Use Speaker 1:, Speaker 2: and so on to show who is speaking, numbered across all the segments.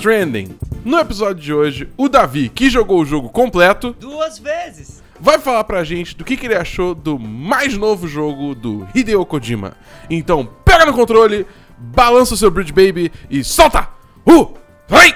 Speaker 1: Stranding. No episódio de hoje, o Davi, que jogou o jogo completo,
Speaker 2: Duas vezes!
Speaker 1: vai falar pra gente do que, que ele achou do mais novo jogo do Hideo Kojima. Então, pega no controle, balança o seu Bridge Baby e solta! Uh! Vai!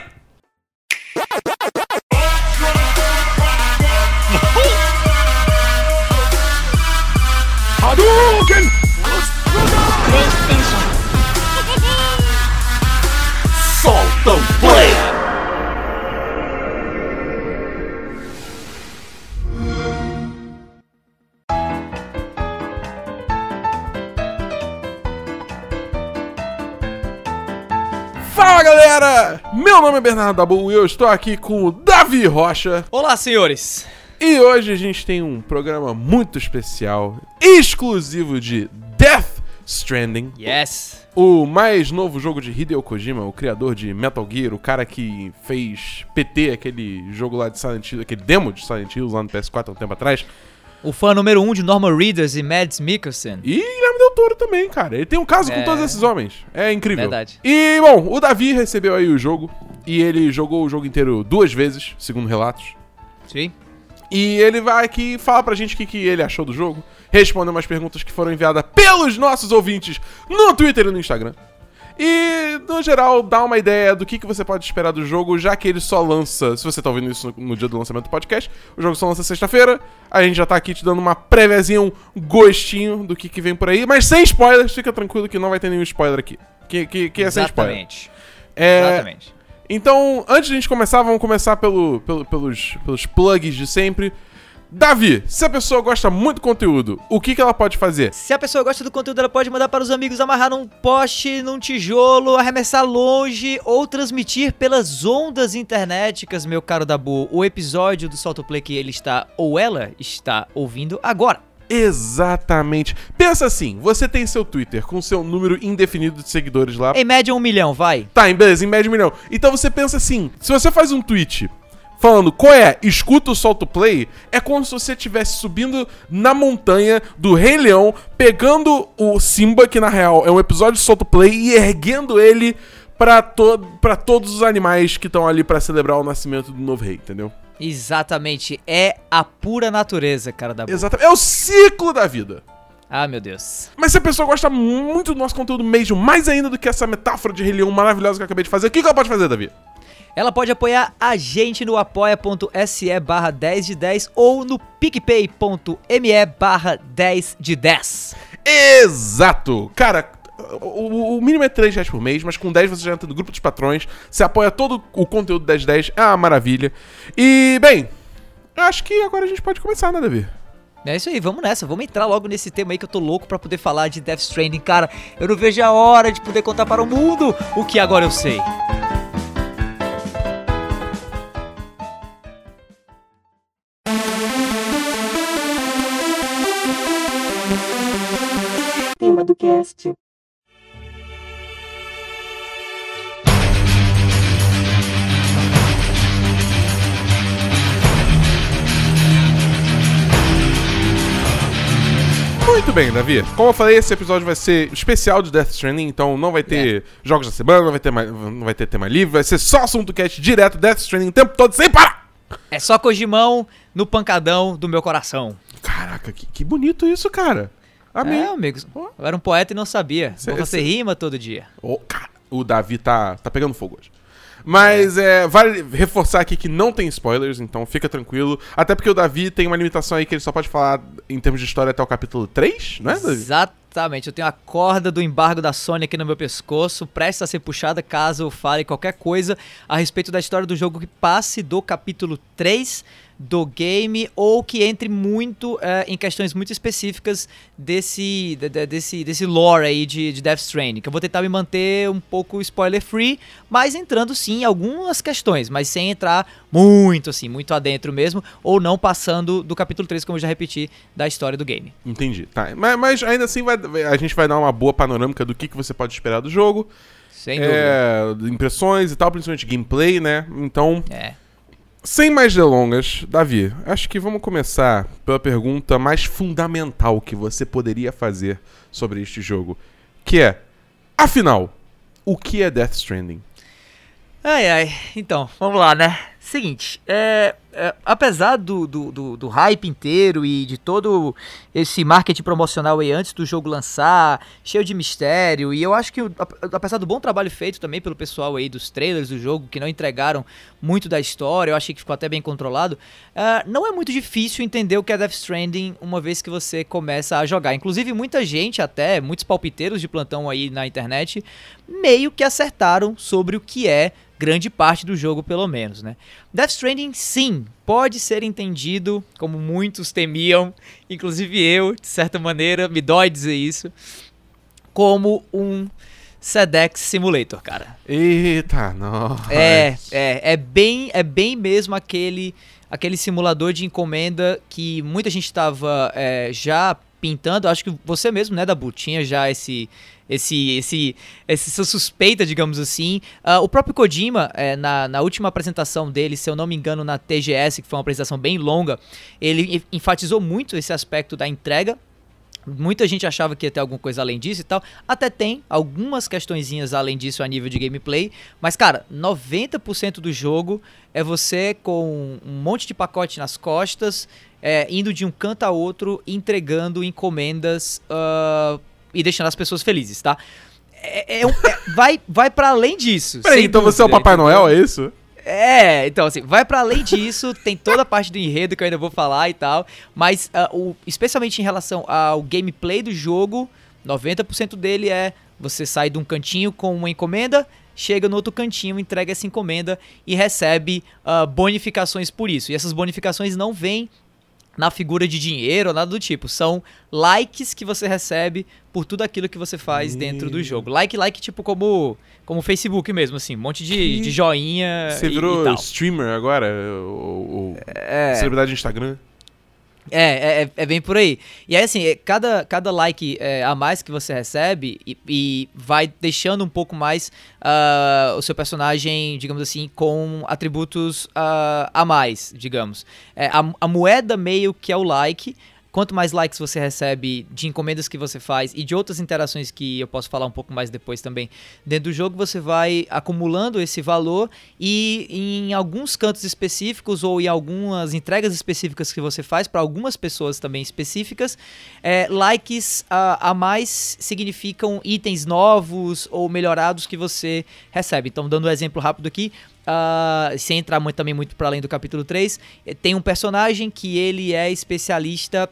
Speaker 1: Meu nome é Bernardo Dabu e eu estou aqui com o Davi Rocha.
Speaker 2: Olá, senhores!
Speaker 1: E hoje a gente tem um programa muito especial, exclusivo de Death Stranding,
Speaker 2: Yes!
Speaker 1: o mais novo jogo de Hideo Kojima, o criador de Metal Gear, o cara que fez PT, aquele jogo lá de Silent Hill, aquele demo de Silent Hill lá no PS4 há um tempo atrás.
Speaker 2: O fã número um de Norman Reedus e Mads Mikkelsen.
Speaker 1: E Guilherme Del Toro também, cara. Ele tem um caso com
Speaker 2: É.
Speaker 1: todos esses homens. É incrível.
Speaker 2: Verdade.
Speaker 1: E, bom, o Davi recebeu aí o jogo. E ele jogou o jogo inteiro duas vezes, segundo relatos.
Speaker 2: Sim?
Speaker 1: E ele vai aqui falar pra gente o que, que ele achou do jogo, responder umas perguntas que foram enviadas pelos nossos ouvintes no Twitter e no Instagram. E, no geral, dá uma ideia do que, que você pode esperar do jogo, já que ele só lança, se você tá ouvindo isso no, no dia do lançamento do podcast, o jogo só lança sexta-feira. A gente já tá aqui te dando uma préviazinha, um gostinho do que, que vem por aí, mas sem spoilers, fica tranquilo que não vai ter nenhum spoiler aqui. Que, que, que é sem spoiler.
Speaker 2: Exatamente.
Speaker 1: É,
Speaker 2: Exatamente.
Speaker 1: então, antes de a gente começar, vamos começar pelo, pelo- pelos, pelos plugs de sempre. Davi, se a pessoa gosta muito do conteúdo, o que, que ela pode fazer?
Speaker 2: Se a pessoa gosta do conteúdo, ela pode mandar para os amigos amarrar num poste, num tijolo, arremessar longe ou transmitir pelas ondas internéticas, meu caro Dabu, o episódio do Solto Play que ele está ou ela está ouvindo agora.
Speaker 1: Exatamente. Pensa assim, você tem seu Twitter com seu número indefinido de seguidores lá.
Speaker 2: Em média, um milhão, vai.
Speaker 1: Tá, em beleza, em média de milhão. Então você pensa assim, se você faz um tweet falando qual é, escuta o solto play, é como se você estivesse subindo na montanha do Rei Leão, pegando o Simba, que na real é um episódio de solto play, e erguendo ele pra, to pra todos os animais que estão ali pra celebrar o nascimento do novo rei, entendeu?
Speaker 2: Exatamente. É a pura natureza, cara Dabu.
Speaker 1: Exatamente. É o ciclo da vida.
Speaker 2: Ah, meu Deus.
Speaker 1: Mas se a pessoa gosta muito do nosso conteúdo mesmo, mais ainda do que essa metáfora de Rei Leão maravilhosa que eu acabei de fazer, o que, que ela pode fazer, Davi?
Speaker 2: Ela pode apoiar a gente no apoia.se barra 10 de 10 ou no picpay.me barra 10 de 10.
Speaker 1: Exato! Cara, o, o mínimo é 3 reais por mês, mas com 10 você já entra no grupo dos patrões, você apoia todo o conteúdo 1010, é uma maravilha. E, bem, acho que agora a gente pode começar, né, Davi?
Speaker 2: É isso aí, vamos nessa, vamos entrar logo nesse tema aí que eu tô louco pra poder falar de Death Stranding. Cara, eu não vejo a hora de poder contar para o mundo o que agora eu sei.
Speaker 3: Tema do cast.
Speaker 1: Muito bem, Davi. Como eu falei, esse episódio vai ser especial de Death Stranding, então não vai ter jogos da semana, não vai ter, mais, não vai ter tema livre, vai ser só assunto cast direto, Death Stranding o tempo todo, sem parar!
Speaker 2: É só Kojimão no pancadão do meu coração.
Speaker 1: Caraca, que, que bonito isso, cara. Amém.
Speaker 2: É, amigos. Eu era um poeta e não sabia.
Speaker 1: Cê-
Speaker 2: Vou fazer
Speaker 1: cê-
Speaker 2: rima todo dia.
Speaker 1: Ô, cara, o Davi tá, tá pegando fogo hoje. Mas é. vale reforçar aqui que não tem spoilers, então fica tranquilo. Até porque o Davi tem uma limitação aí que ele só pode falar em termos de história até o capítulo 3, não é, Davi?
Speaker 2: Exatamente, eu tenho a corda do embargo da Sony aqui no meu pescoço, prestes a ser puxada caso eu fale qualquer coisa a respeito da história do jogo que passe do capítulo 3 do game ou que entre muito eh, em questões muito específicas desse, de- de- desse, desse lore aí de, de Death Stranding. Que eu vou tentar me manter um pouco spoiler free, mas entrando sim em algumas questões, mas sem entrar muito assim, muito adentro mesmo, ou não passando do capítulo 3, como eu já repeti, da história do game.
Speaker 1: Entendi. Tá. Mas, mas ainda assim vai- vai- a gente vai dar uma boa panorâmica do que, que você pode esperar do jogo.
Speaker 2: Sem dúvida.
Speaker 1: É, impressões e tal, principalmente gameplay, né? Então,
Speaker 2: É.
Speaker 1: sem mais delongas, Davi, acho que vamos começar pela pergunta mais fundamental que você poderia fazer sobre este jogo, que é, afinal, o que é Death Stranding?
Speaker 2: Ai, ai. Então, vamos lá, né? Seguinte, é, é, apesar do, do, do, do hype inteiro e de todo esse marketing promocional aí antes do jogo lançar, cheio de mistério, e eu acho que, apesar do bom trabalho feito também pelo pessoal aí dos trailers do jogo, que não entregaram muito da história, eu achei que ficou até bem controlado, uh, não é muito difícil entender o que é Death Stranding uma vez que você começa a jogar. Inclusive, muita gente, até muitos palpiteiros de plantão aí na internet, meio que acertaram sobre o que é grande parte do jogo, pelo menos, né? Death Stranding, sim, pode ser entendido, como muitos temiam, inclusive eu, de certa maneira, me dói dizer isso, como um Sedex Simulator, cara.
Speaker 1: Eita, não.
Speaker 2: É, é, é bem, é bem mesmo aquele, aquele simulador de encomenda que muita gente estava é, já pintando. Acho que você mesmo, né, Dabu, tinha já esse esse, esse, essa suspeita, digamos assim. Uh, o próprio Kojima, é, na, na última apresentação dele, se eu não me engano, na TGS, que foi uma apresentação bem longa, ele enfatizou muito esse aspecto da entrega. Muita gente achava que ia ter alguma coisa além disso e tal. Até tem algumas questõezinhas além disso a nível de gameplay. Mas, cara, 90% do jogo é você com um monte de pacote nas costas, é, indo de um canto a outro, entregando encomendas. Uh, e deixando as pessoas felizes, tá? É, é, é, vai vai para além disso.
Speaker 1: Peraí, então dúvida, você é o Papai entendeu? Noel, é isso?
Speaker 2: É, então assim, vai para além disso, tem toda a parte do enredo que eu ainda vou falar e tal, mas uh, o, especialmente em relação ao gameplay do jogo, 90% dele é você sai de um cantinho com uma encomenda, chega no outro cantinho, entrega essa encomenda e recebe uh, bonificações por isso. E essas bonificações não vêm na figura de dinheiro ou nada do tipo. São likes que você recebe por tudo aquilo que você faz e... dentro do jogo. Like, like, tipo como como Facebook mesmo, assim, um monte de, de joinha.
Speaker 1: Você virou streamer agora? Ou, ou é... celebridade de Instagram?
Speaker 2: É, é, é, bem por aí. E aí, assim, é, cada, cada like é, a mais que você recebe e, e vai deixando um pouco mais uh, o seu personagem, digamos assim, com atributos uh, a mais, digamos. É, a, a moeda meio que é o like, quanto mais likes você recebe de encomendas que você faz e de outras interações que eu posso falar um pouco mais depois também dentro do jogo, você vai acumulando esse valor e em alguns cantos específicos ou em algumas entregas específicas que você faz para algumas pessoas também específicas, é, likes a, a mais significam itens novos ou melhorados que você recebe. Então, dando um exemplo rápido aqui, Uh, sem entrar muito, também muito para além do capítulo 3, tem um personagem que ele é especialista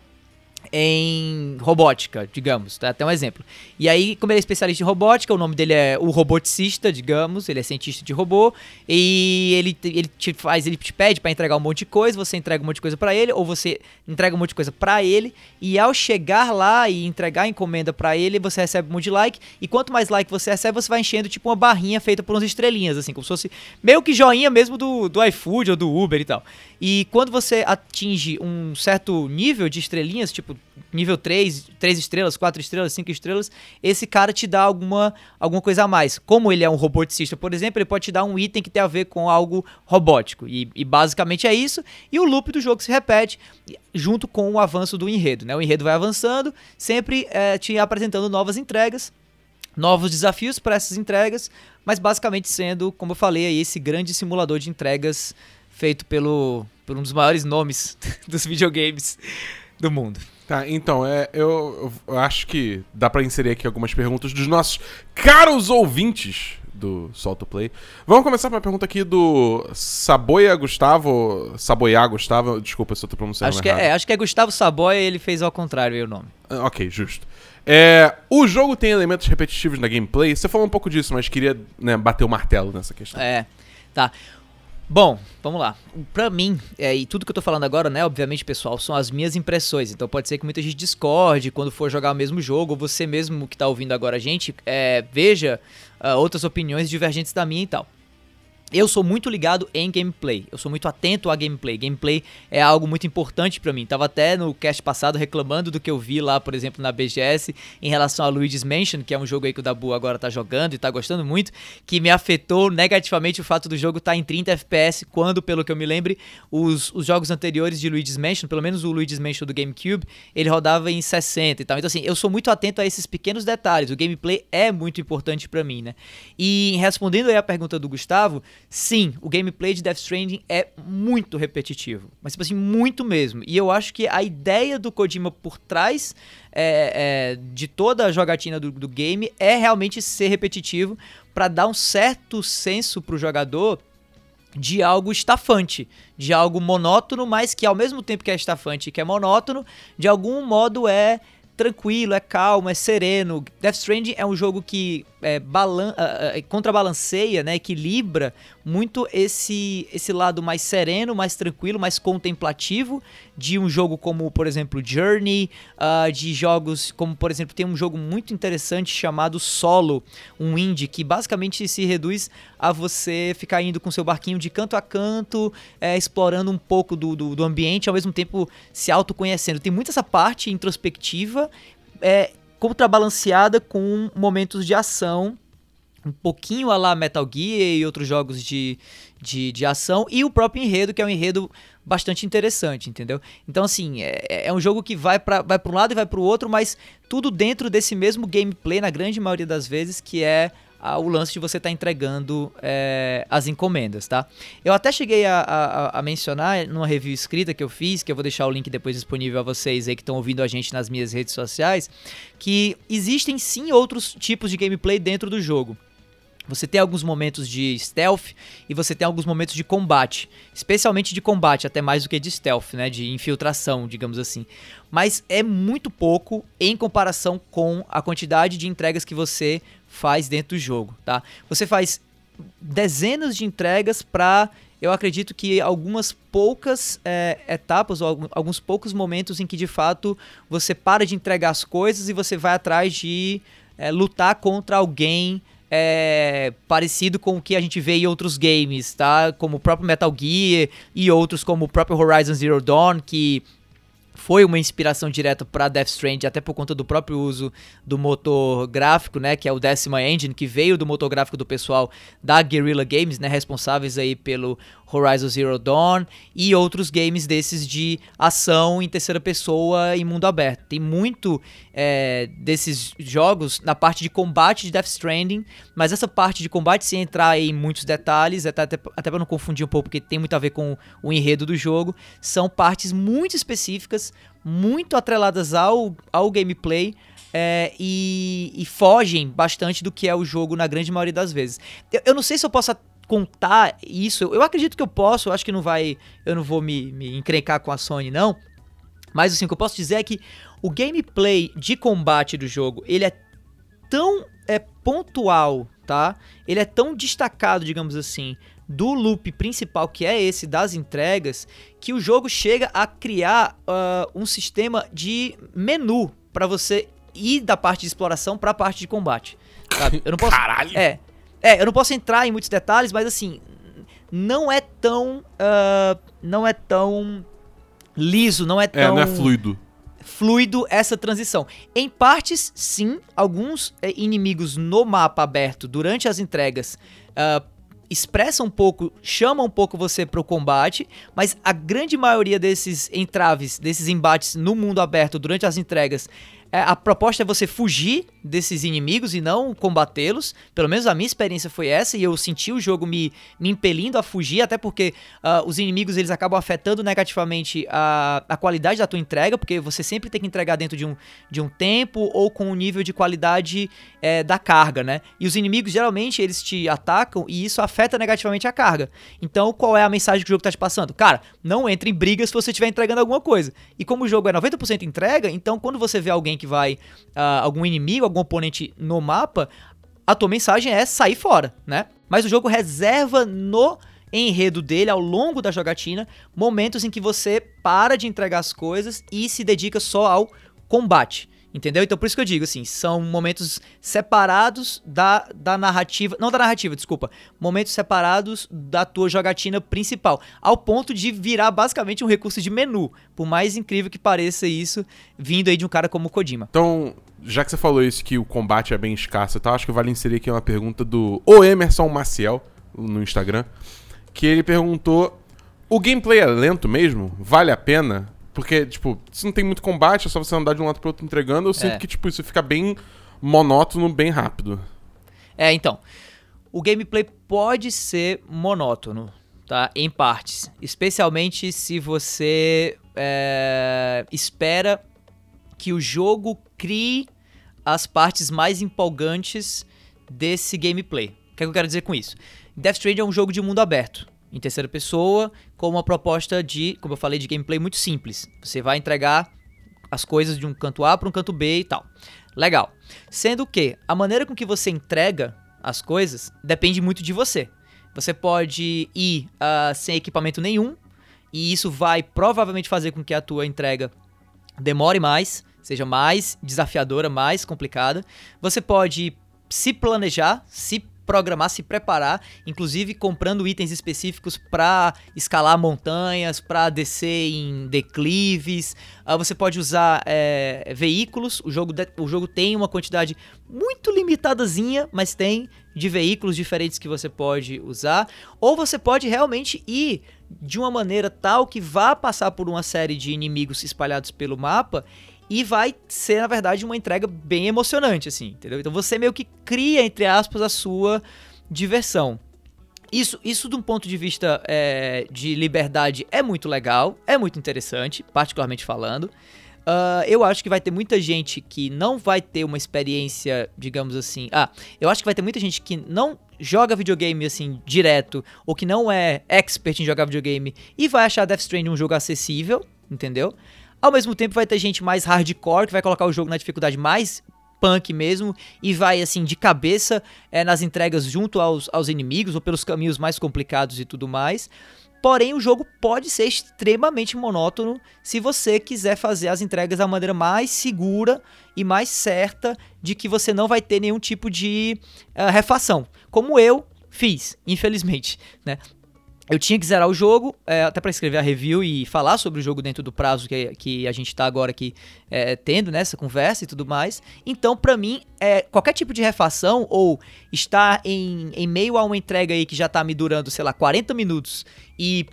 Speaker 2: em robótica, digamos, tá? até um exemplo. E aí, como ele é especialista em robótica, o nome dele é o roboticista, digamos, ele é cientista de robô, e ele, ele te faz, ele te pede para entregar um monte de coisa, você entrega um monte de coisa para ele, ou você entrega um monte de coisa para ele, e ao chegar lá e entregar a encomenda para ele, você recebe um monte de like, e quanto mais like você recebe, você vai enchendo tipo uma barrinha feita por umas estrelinhas, assim, como se fosse meio que joinha mesmo do, do iFood ou do Uber e tal. E quando você atinge um certo nível de estrelinhas, tipo nível 3, 3 estrelas, 4 estrelas, 5 estrelas, esse cara te dá alguma, alguma coisa a mais. Como ele é um roboticista, por exemplo, ele pode te dar um item que tem a ver com algo robótico. E, e basicamente é isso. E o loop do jogo se repete junto com o avanço do enredo. Né? O enredo vai avançando, sempre é, te apresentando novas entregas novos desafios para essas entregas, mas basicamente sendo, como eu falei aí, esse grande simulador de entregas feito pelo, por um dos maiores nomes dos videogames do mundo.
Speaker 1: Tá, então, é, eu, eu acho que dá para inserir aqui algumas perguntas dos nossos caros ouvintes do Solto Play. Vamos começar com a pergunta aqui do Saboia Gustavo. Saboia Gustavo, desculpa se eu tô pronunciando
Speaker 2: acho que
Speaker 1: errado.
Speaker 2: É, é, acho que é Gustavo Saboia ele fez ao contrário aí o nome.
Speaker 1: Ah, ok, justo. É, o jogo tem elementos repetitivos na gameplay. Você falou um pouco disso, mas queria né, bater o martelo nessa questão.
Speaker 2: É, tá. Bom, vamos lá. Pra mim, é, e tudo que eu tô falando agora, né, obviamente, pessoal, são as minhas impressões. Então pode ser que muita gente discorde quando for jogar o mesmo jogo, ou você mesmo que tá ouvindo agora a gente, é, veja uh, outras opiniões divergentes da minha e tal. Eu sou muito ligado em gameplay. Eu sou muito atento a gameplay. Gameplay é algo muito importante para mim. Tava até no cast passado reclamando do que eu vi lá, por exemplo, na BGS em relação a Luigi's Mansion, que é um jogo aí que o Dabu agora tá jogando e tá gostando muito, que me afetou negativamente o fato do jogo estar tá em 30 FPS, quando, pelo que eu me lembre, os, os jogos anteriores de Luigi's Mansion, pelo menos o Luigi's Mansion do GameCube, ele rodava em 60 e tal. Então assim, eu sou muito atento a esses pequenos detalhes. O gameplay é muito importante para mim, né? E respondendo aí a pergunta do Gustavo, sim, o gameplay de Death Stranding é muito repetitivo. Mas, tipo assim, muito mesmo. E eu acho que a ideia do Kojima por trás é, é, de toda a jogatina do, do game é realmente ser repetitivo para dar um certo senso pro jogador de algo estafante, de algo monótono, mas que ao mesmo tempo que é estafante e que é monótono, de algum modo é tranquilo, é calmo, é sereno. Death Stranding é um jogo que é, balan uh, uh, contrabalanceia, né, equilibra muito esse, esse lado mais sereno, mais tranquilo, mais contemplativo de um jogo como, por exemplo, Journey, uh, de jogos como, por exemplo, tem um jogo muito interessante chamado Solo, um indie que basicamente se reduz a você ficar indo com seu barquinho de canto a canto, é, explorando um pouco do, do, do ambiente, ao mesmo tempo se autoconhecendo. Tem muito essa parte introspectiva, é, contrabalanceada com momentos de ação, um pouquinho a lá Metal Gear e outros jogos de, de, de ação, e o próprio enredo, que é um enredo bastante interessante, entendeu? Então, assim, é, é um jogo que vai para vai um lado e vai para o outro, mas tudo dentro desse mesmo gameplay, na grande maioria das vezes, que é o lance de você estar tá entregando é, as encomendas, tá? Eu até cheguei a, a, a, mencionar numa review escrita que eu fiz, que eu vou deixar o link depois disponível a vocês aí que estão ouvindo a gente nas minhas redes sociais, que existem sim outros tipos de gameplay dentro do jogo. Você tem alguns momentos de stealth e você tem alguns momentos de combate, especialmente de combate, até mais do que de stealth, né, de infiltração, digamos assim. Mas é muito pouco em comparação com a quantidade de entregas que você faz dentro do jogo, tá? Você faz dezenas de entregas para, eu acredito que algumas poucas é, etapas ou alguns poucos momentos em que de fato você para de entregar as coisas e você vai atrás de é, lutar contra alguém é, parecido com o que a gente vê em outros games, tá? Como o próprio Metal Gear e outros como o próprio Horizon Zero Dawn, que foi uma inspiração direta para Death Stranding, até por conta do próprio uso do motor gráfico, né, que é o Decima Engine, que veio do motor gráfico do pessoal da Guerrilla Games, né, responsáveis aí pelo Horizon Zero Dawn e outros games desses de ação em terceira pessoa em mundo aberto. Tem muito é, desses jogos na parte de combate de Death Stranding, mas essa parte de combate, sem entrar em muitos detalhes, até, até, até para não confundir um pouco, porque tem muito a ver com o enredo do jogo, são partes muito específicas, muito atreladas ao, ao gameplay. É, e, e, fogem bastante do que é o jogo na grande maioria das vezes. Eu, eu não sei se eu posso contar isso. Eu acredito que eu posso, eu acho que não vai. Eu não vou me, me encrencar com a Sony, não. Mas assim, o que eu posso dizer é que o gameplay de combate do jogo, ele é tão é, pontual, tá? Ele é tão destacado, digamos assim, do loop principal, que é esse das entregas, que o jogo chega a criar uh, um sistema de menu para você ir da parte de exploração para a parte de combate. Sabe? Eu não posso.
Speaker 1: Caralho!
Speaker 2: É, é, eu não posso entrar em muitos detalhes, mas assim, não é tão. Uh, não é tão liso, não é tão.
Speaker 1: É, não é fluido.
Speaker 2: Fluido essa transição. Em partes, sim, alguns é, inimigos no mapa aberto durante as entregas uh, expressam um pouco, chamam um pouco você para o combate, mas a grande maioria desses entraves, desses embates no mundo aberto durante as entregas a proposta é você fugir desses inimigos e não combatê-los. Pelo menos a minha experiência foi essa e eu senti o jogo me, me impelindo a fugir, até porque uh, os inimigos eles acabam afetando negativamente a, a qualidade da tua entrega, porque você sempre tem que entregar dentro de um, de um tempo ou com um nível de qualidade é, da carga, né? E os inimigos geralmente eles te atacam e isso afeta negativamente a carga. Então qual é a mensagem que o jogo está te passando? Cara, não entre em brigas se você estiver entregando alguma coisa. E como o jogo é 90% entrega, então quando você vê alguém que vai. Uh, algum inimigo, algum oponente no mapa, a tua mensagem é sair fora, né? Mas o jogo reserva no enredo dele, ao longo da jogatina, momentos em que você para de entregar as coisas e se dedica só ao combate. Entendeu? Então por isso que eu digo assim, são momentos separados da, da narrativa, não da narrativa, desculpa, momentos separados da tua jogatina principal, ao ponto de virar basicamente um recurso de menu, por mais incrível que pareça isso, vindo aí de um cara como o Kojima.
Speaker 1: Então, já que você falou isso que o combate é bem escasso e tal, acho que vale inserir aqui uma pergunta do O Emerson Maciel no Instagram, que ele perguntou: "O gameplay é lento mesmo? Vale a pena?" Porque, tipo, se não tem muito combate, é só você andar de um lado pro outro entregando, eu sinto
Speaker 2: É.
Speaker 1: que, tipo, isso fica bem monótono, bem rápido.
Speaker 2: É, então. o gameplay pode ser monótono, tá? Em partes. Especialmente se você é, espera que o jogo crie as partes mais empolgantes desse gameplay. O que, é que eu quero dizer com isso? Death Stranding é um jogo de mundo aberto, em terceira pessoa, com uma proposta de, como eu falei, de gameplay muito simples. Você vai entregar as coisas de um canto A para um canto B e tal. Legal. Sendo que a maneira com que você entrega as coisas depende muito de você. Você pode ir uh, sem equipamento nenhum, e isso vai provavelmente fazer com que a tua entrega demore mais, seja mais desafiadora, mais complicada. Você pode se planejar, se programar, se preparar, inclusive comprando itens específicos para escalar montanhas, para descer em declives. Uh, você pode usar é, veículos. O jogo, de, o jogo tem uma quantidade muito limitadazinha, mas tem de veículos diferentes que você pode usar. Ou você pode realmente ir de uma maneira tal que vá passar por uma série de inimigos espalhados pelo mapa e vai ser, na verdade, uma entrega bem emocionante, assim, entendeu? Então você meio que cria, entre aspas, a sua diversão. Isso, isso de um ponto de vista é, de liberdade é muito legal, é muito interessante, particularmente falando. Uh, eu acho que vai ter muita gente que não vai ter uma experiência, digamos assim. Ah, eu acho que vai ter muita gente que não joga videogame assim direto, ou que não é expert em jogar videogame, e vai achar Death Stranding um jogo acessível, entendeu? Ao mesmo tempo vai ter gente mais hardcore que vai colocar o jogo na dificuldade mais punk mesmo e vai assim de cabeça é, nas entregas junto aos, aos inimigos ou pelos caminhos mais complicados e tudo mais. Porém, o jogo pode ser extremamente monótono se você quiser fazer as entregas da maneira mais segura e mais certa de que você não vai ter nenhum tipo de uh, refação, como eu fiz, infelizmente, né? Eu tinha que zerar o jogo, é, até para escrever a review e falar sobre o jogo dentro do prazo que, que a gente está agora aqui é, tendo nessa né, conversa e tudo mais. Então, para mim, é, qualquer tipo de refação ou estar em, em meio a uma entrega aí que já tá me durando, sei lá, 40 minutos e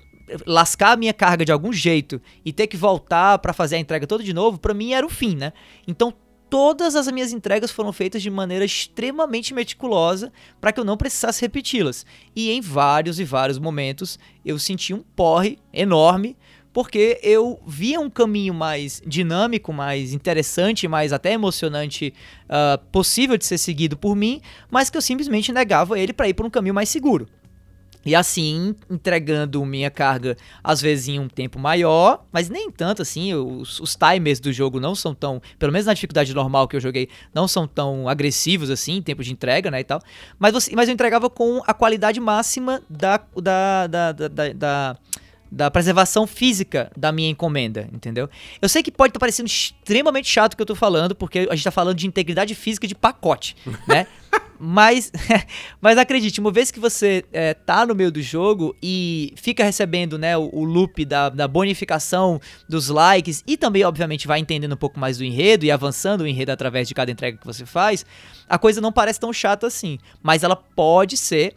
Speaker 2: lascar a minha carga de algum jeito e ter que voltar para fazer a entrega toda de novo, para mim era o fim, né? Então, todas as minhas entregas foram feitas de maneira extremamente meticulosa para que eu não precisasse repeti-las. E em vários e vários momentos eu senti um porre enorme porque eu via um caminho mais dinâmico, mais interessante, mais até emocionante uh, possível de ser seguido por mim, mas que eu simplesmente negava ele para ir por um caminho mais seguro. E assim, entregando minha carga, às vezes em um tempo maior, mas nem tanto assim. Os, os, timers do jogo não são tão, pelo menos na dificuldade normal que eu joguei, não são tão agressivos assim, em tempo de entrega, né? E tal. Mas, você, mas eu entregava com a qualidade máxima da, da, da, da, da da preservação física da minha encomenda, entendeu? Eu sei que pode estar tá parecendo extremamente chato o que eu tô falando, porque a gente tá falando de integridade física de pacote, né? Mas, mas acredite, uma vez que você é, tá no meio do jogo e fica recebendo né, o, o loop da, da, bonificação dos likes e também, obviamente, vai entendendo um pouco mais do enredo e avançando o enredo através de cada entrega que você faz, a coisa não parece tão chata assim. Mas ela pode ser,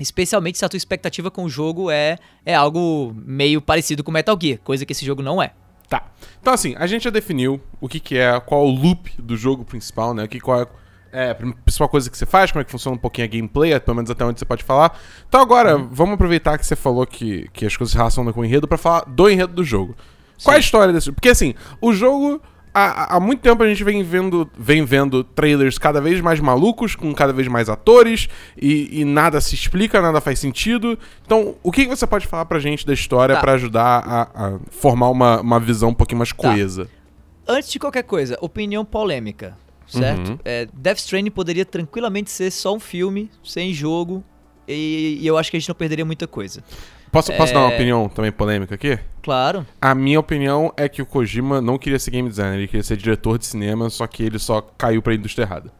Speaker 2: especialmente se a tua expectativa com o jogo é, é algo meio parecido com Metal Gear, coisa que esse jogo não é.
Speaker 1: Tá. Então, assim, a gente já definiu o que, que é, qual o loop do jogo principal, né? O que, qual é é, a principal coisa que você faz, como é que funciona um pouquinho a gameplay, pelo menos até onde você pode falar. Então agora, uhum. vamos aproveitar que você falou que, que as coisas se relacionam com o enredo para falar do enredo do jogo. Sim. Qual é a história desse jogo? Porque assim, o jogo. Há, há muito tempo a gente vem vendo, vem vendo trailers cada vez mais malucos, com cada vez mais atores, e, e nada se explica, nada faz sentido. Então, o que, que você pode falar pra gente da história tá. para ajudar a, a, formar uma, uma visão um pouquinho mais tá. coesa?
Speaker 2: Tá. Antes de qualquer coisa, opinião polêmica certo? Uhum. É, Death Stranding poderia tranquilamente ser só um filme, sem jogo, e, e eu acho que a gente não perderia muita coisa.
Speaker 1: Posso, é... posso dar uma opinião também polêmica aqui?
Speaker 2: Claro.
Speaker 1: A minha opinião é que o Kojima não queria ser game designer, ele queria ser diretor de cinema, só que ele só caiu pra indústria errada.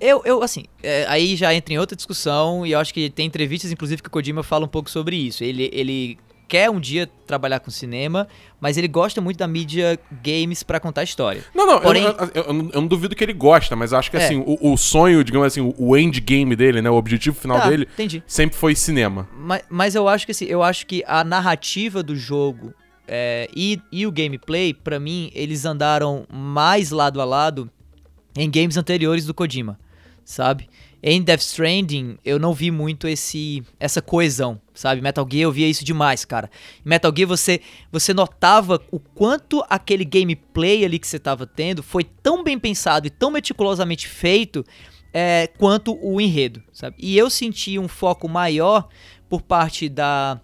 Speaker 2: Eu, eu assim, é, aí já entra em outra discussão, e eu acho que tem entrevistas, inclusive, que o Kojima fala um pouco sobre isso. Ele, ele quer um dia trabalhar com cinema, mas ele gosta muito da mídia games para contar história.
Speaker 1: Não, não, Porém, eu, eu, eu, eu, não duvido que ele gosta, mas acho que é. assim, o, o, sonho, digamos assim, o endgame dele, né, o objetivo final tá, dele,
Speaker 2: entendi.
Speaker 1: sempre foi cinema.
Speaker 2: Mas, mas eu acho que assim, eu acho que a narrativa do jogo é, e, e o gameplay, para mim, eles andaram mais lado a lado em games anteriores do Kojima, sabe? Em Death Stranding, eu não vi muito esse essa coesão, sabe? Metal Gear eu via isso demais, cara. Em Metal Gear você você notava o quanto aquele gameplay ali que você tava tendo foi tão bem pensado e tão meticulosamente feito é, quanto o enredo, sabe? E eu senti um foco maior por parte da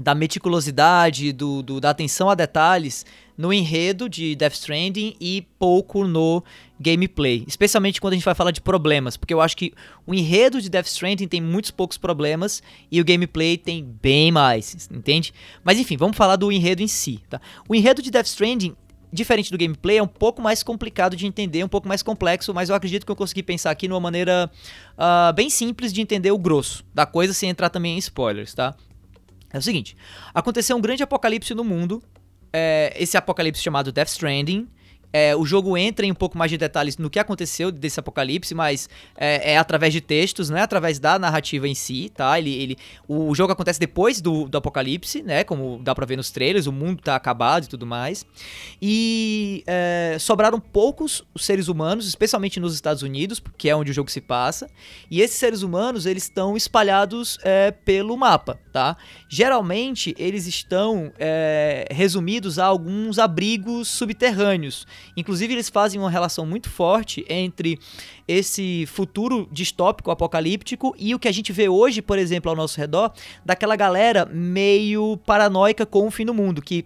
Speaker 2: da meticulosidade, do, do, da atenção a detalhes no enredo de Death Stranding e pouco no gameplay. Especialmente quando a gente vai falar de problemas, porque eu acho que o enredo de Death Stranding tem muitos poucos problemas e o gameplay tem bem mais, entende? Mas enfim, vamos falar do enredo em si, tá? O enredo de Death Stranding diferente do gameplay, é um pouco mais complicado de entender, um pouco mais complexo, mas eu acredito que eu consegui pensar aqui numa maneira uh, bem simples de entender o grosso da coisa, sem entrar também em spoilers, tá? É o seguinte: aconteceu um grande apocalipse no mundo. É, esse apocalipse chamado Death Stranding. É, o jogo entra em um pouco mais de detalhes no que aconteceu desse apocalipse, mas é, é, através de textos, não é através da narrativa em si, tá? Ele, ele, o jogo acontece depois do, do apocalipse, né? Como dá pra ver nos trailers, o mundo tá acabado e tudo mais. E é, sobraram poucos seres humanos, especialmente nos Estados Unidos, que é onde o jogo se passa. E esses seres humanos, eles estão espalhados é, pelo mapa, tá? Geralmente, eles estão é, resumidos a alguns abrigos subterrâneos Inclusive, eles fazem uma relação muito forte entre esse futuro distópico apocalíptico e o que a gente vê hoje, por exemplo, ao nosso redor, daquela galera meio paranoica com o fim do mundo, que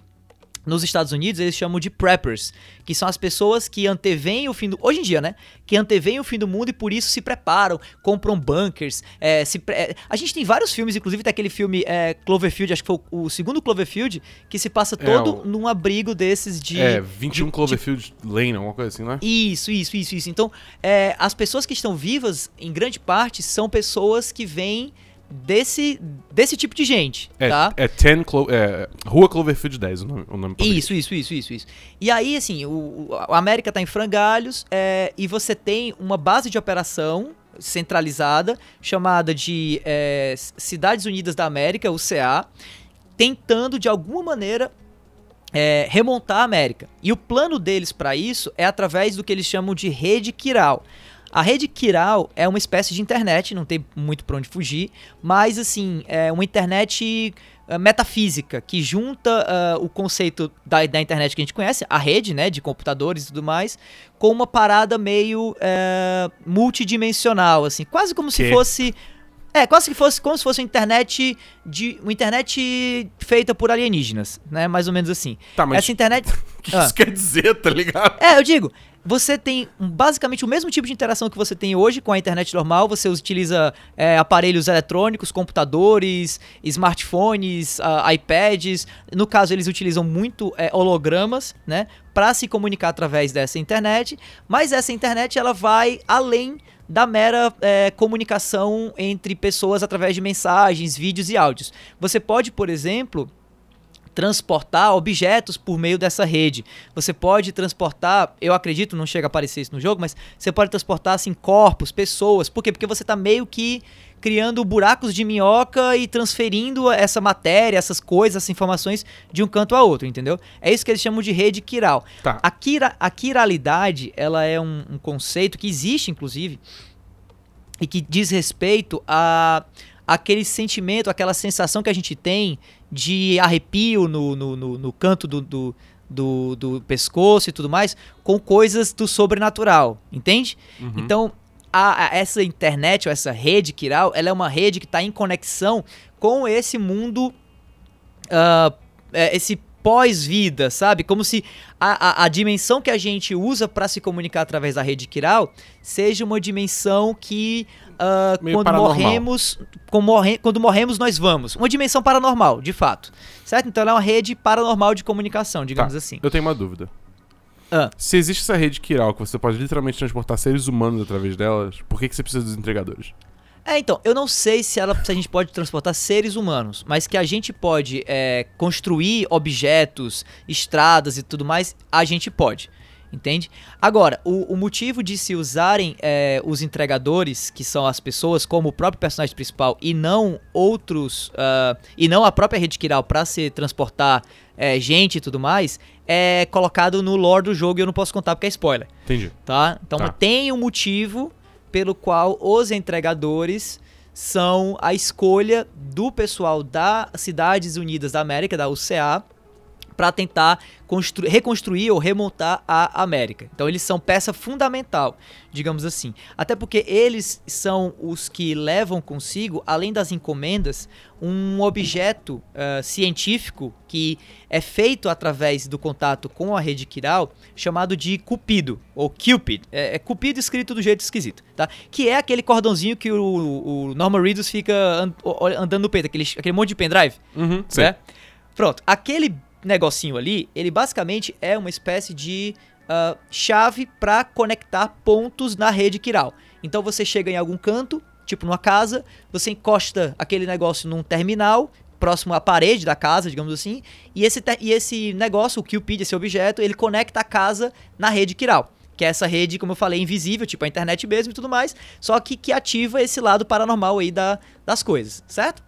Speaker 2: nos Estados Unidos eles chamam de preppers, que são as pessoas que anteveem o fim do hoje em dia, né? Que anteveem o fim do mundo e por isso se preparam, compram bunkers. É, se pre... É, a gente tem vários filmes, inclusive tem aquele filme é, Cloverfield, acho que foi o, segundo Cloverfield, que se passa é, todo o... num abrigo desses de
Speaker 1: é 21 de, Cloverfield de... Lane, alguma coisa assim, né?
Speaker 2: Isso, isso, isso, isso. Então, é, as pessoas que estão vivas, em grande parte, são pessoas que vêm desse, desse tipo de gente,
Speaker 1: é,
Speaker 2: tá?
Speaker 1: É, 10 Clo é, Rua Cloverfield 10 o nome, o nome
Speaker 2: Isso, isso, isso, isso, isso. E aí, assim, o, a América tá em frangalhos é, e você tem uma base de operação centralizada chamada de é, Cidades Unidas da América, UCA, tentando de alguma maneira é, remontar a América. E o plano deles para isso é através do que eles chamam de rede Quiral. A rede Kiral é uma espécie de internet, não tem muito para onde fugir, mas assim, é uma internet uh, metafísica que junta uh, o conceito da, da, internet que a gente conhece, a rede, né, de computadores e tudo mais, com uma parada meio uh, multidimensional, assim, quase como que? se fosse é, quase que fosse como se fosse uma internet de uma internet feita por alienígenas, né? Mais ou menos assim.
Speaker 1: Tá, mas
Speaker 2: essa internet.
Speaker 1: o que ah. isso quer dizer, tá ligado?
Speaker 2: É, eu digo, você tem basicamente o mesmo tipo de interação que você tem hoje com a internet normal. Você utiliza é, aparelhos eletrônicos, computadores, smartphones, uh, iPads. No caso, eles utilizam muito é, hologramas, né, para se comunicar através dessa internet. Mas essa internet ela vai além da mera é, comunicação entre pessoas através de mensagens, vídeos e áudios. Você pode, por exemplo, transportar objetos por meio dessa rede. Você pode transportar, eu acredito, não chega a aparecer isso no jogo, mas você pode transportar assim corpos, pessoas. Por quê? Porque você está meio que criando buracos de minhoca e transferindo essa matéria, essas coisas, essas informações de um canto a outro, entendeu? É isso que eles chamam de rede quiral.
Speaker 1: Tá.
Speaker 2: A, quira, a quiralidade, ela é um, um conceito que existe, inclusive, e que diz respeito a aquele sentimento, aquela sensação que a gente tem de arrepio no, no, no, no canto do, do, do, do, pescoço e tudo mais, com coisas do sobrenatural, entende? Uhum. Então, a, a, essa internet, ou essa rede Kiral, ela é uma rede que está em conexão com esse mundo, uh, esse pós-vida, sabe? Como se a, a, a, dimensão que a gente usa para se comunicar através da rede Kiral seja uma dimensão que uh, quando morremos, morre, quando morremos nós vamos. Uma dimensão paranormal, de fato. Certo? Então ela é uma rede paranormal de comunicação, digamos
Speaker 1: tá,
Speaker 2: assim.
Speaker 1: Eu tenho uma dúvida. Ah. Se existe essa rede Kiral que você pode literalmente transportar seres humanos através delas, por que, que você precisa dos entregadores?
Speaker 2: É, então, eu não sei se, ela, se a gente pode transportar seres humanos, mas que a gente pode é, construir objetos, estradas e tudo mais, a gente pode. Entende? Agora, o, o motivo de se usarem é, os entregadores, que são as pessoas, como o próprio personagem principal, e não outros. Uh, e não a própria rede Kiral para se transportar é, gente e tudo mais, é colocado no lore do jogo e eu não posso contar porque é spoiler.
Speaker 1: Entendi.
Speaker 2: Tá? Então
Speaker 1: tá.
Speaker 2: tem um motivo pelo qual os entregadores são a escolha do pessoal das Cidades Unidas da América, da UCA, para tentar constru- reconstruir ou remontar a América. Então eles são peça fundamental, digamos assim. Até porque eles são os que levam consigo, além das encomendas, um objeto ah, científico que é feito através do contato com a rede Kiral, chamado de Cupido, ou Cupid. É, é Cupido escrito do jeito esquisito, tá? Que é aquele cordãozinho que o, o Norman Reedus fica an- o- andando no peito, aquele, aquele monte de pendrive
Speaker 1: Uhum,
Speaker 2: né? Pronto, aquele negocinho ali, ele basicamente é uma espécie de ah, chave para conectar pontos na rede Kiral. Então você chega em algum canto, tipo numa casa, você encosta aquele negócio num terminal próximo à parede da casa, digamos assim, e esse, e esse negócio, o Cupid, esse objeto, ele conecta a casa na rede Kiral. Que é essa rede, como eu falei, invisível, tipo a internet mesmo e tudo mais, só que que ativa esse lado paranormal aí da, das coisas, certo?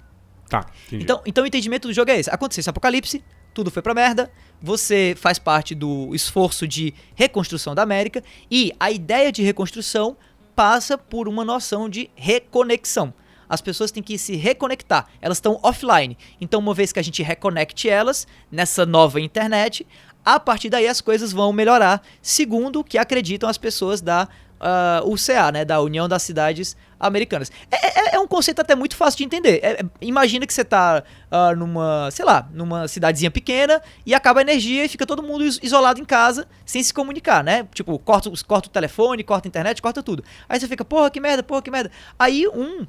Speaker 1: Tá, entendi.
Speaker 2: Então, então o entendimento do jogo é esse. Aconteceu esse apocalipse, tudo foi pra merda, você faz parte do esforço de reconstrução da América e a ideia de reconstrução passa por uma noção de reconexão. As pessoas têm que se reconectar, elas estão offline. Então, uma vez que a gente reconecte elas nessa nova internet, a partir daí as coisas vão melhorar, segundo o que acreditam as pessoas da ah, UCA, né, da União das Cidades Americanas. É, é- é um conceito até muito fácil de entender. É- é- imagina que você tá ah, numa, sei lá, numa cidadezinha pequena e acaba a energia e fica todo mundo is- isolado em casa sem se comunicar, né? Tipo, corta, corta o telefone, corta a internet, corta tudo. Aí você fica, porra, que merda, porra, que merda. Aí um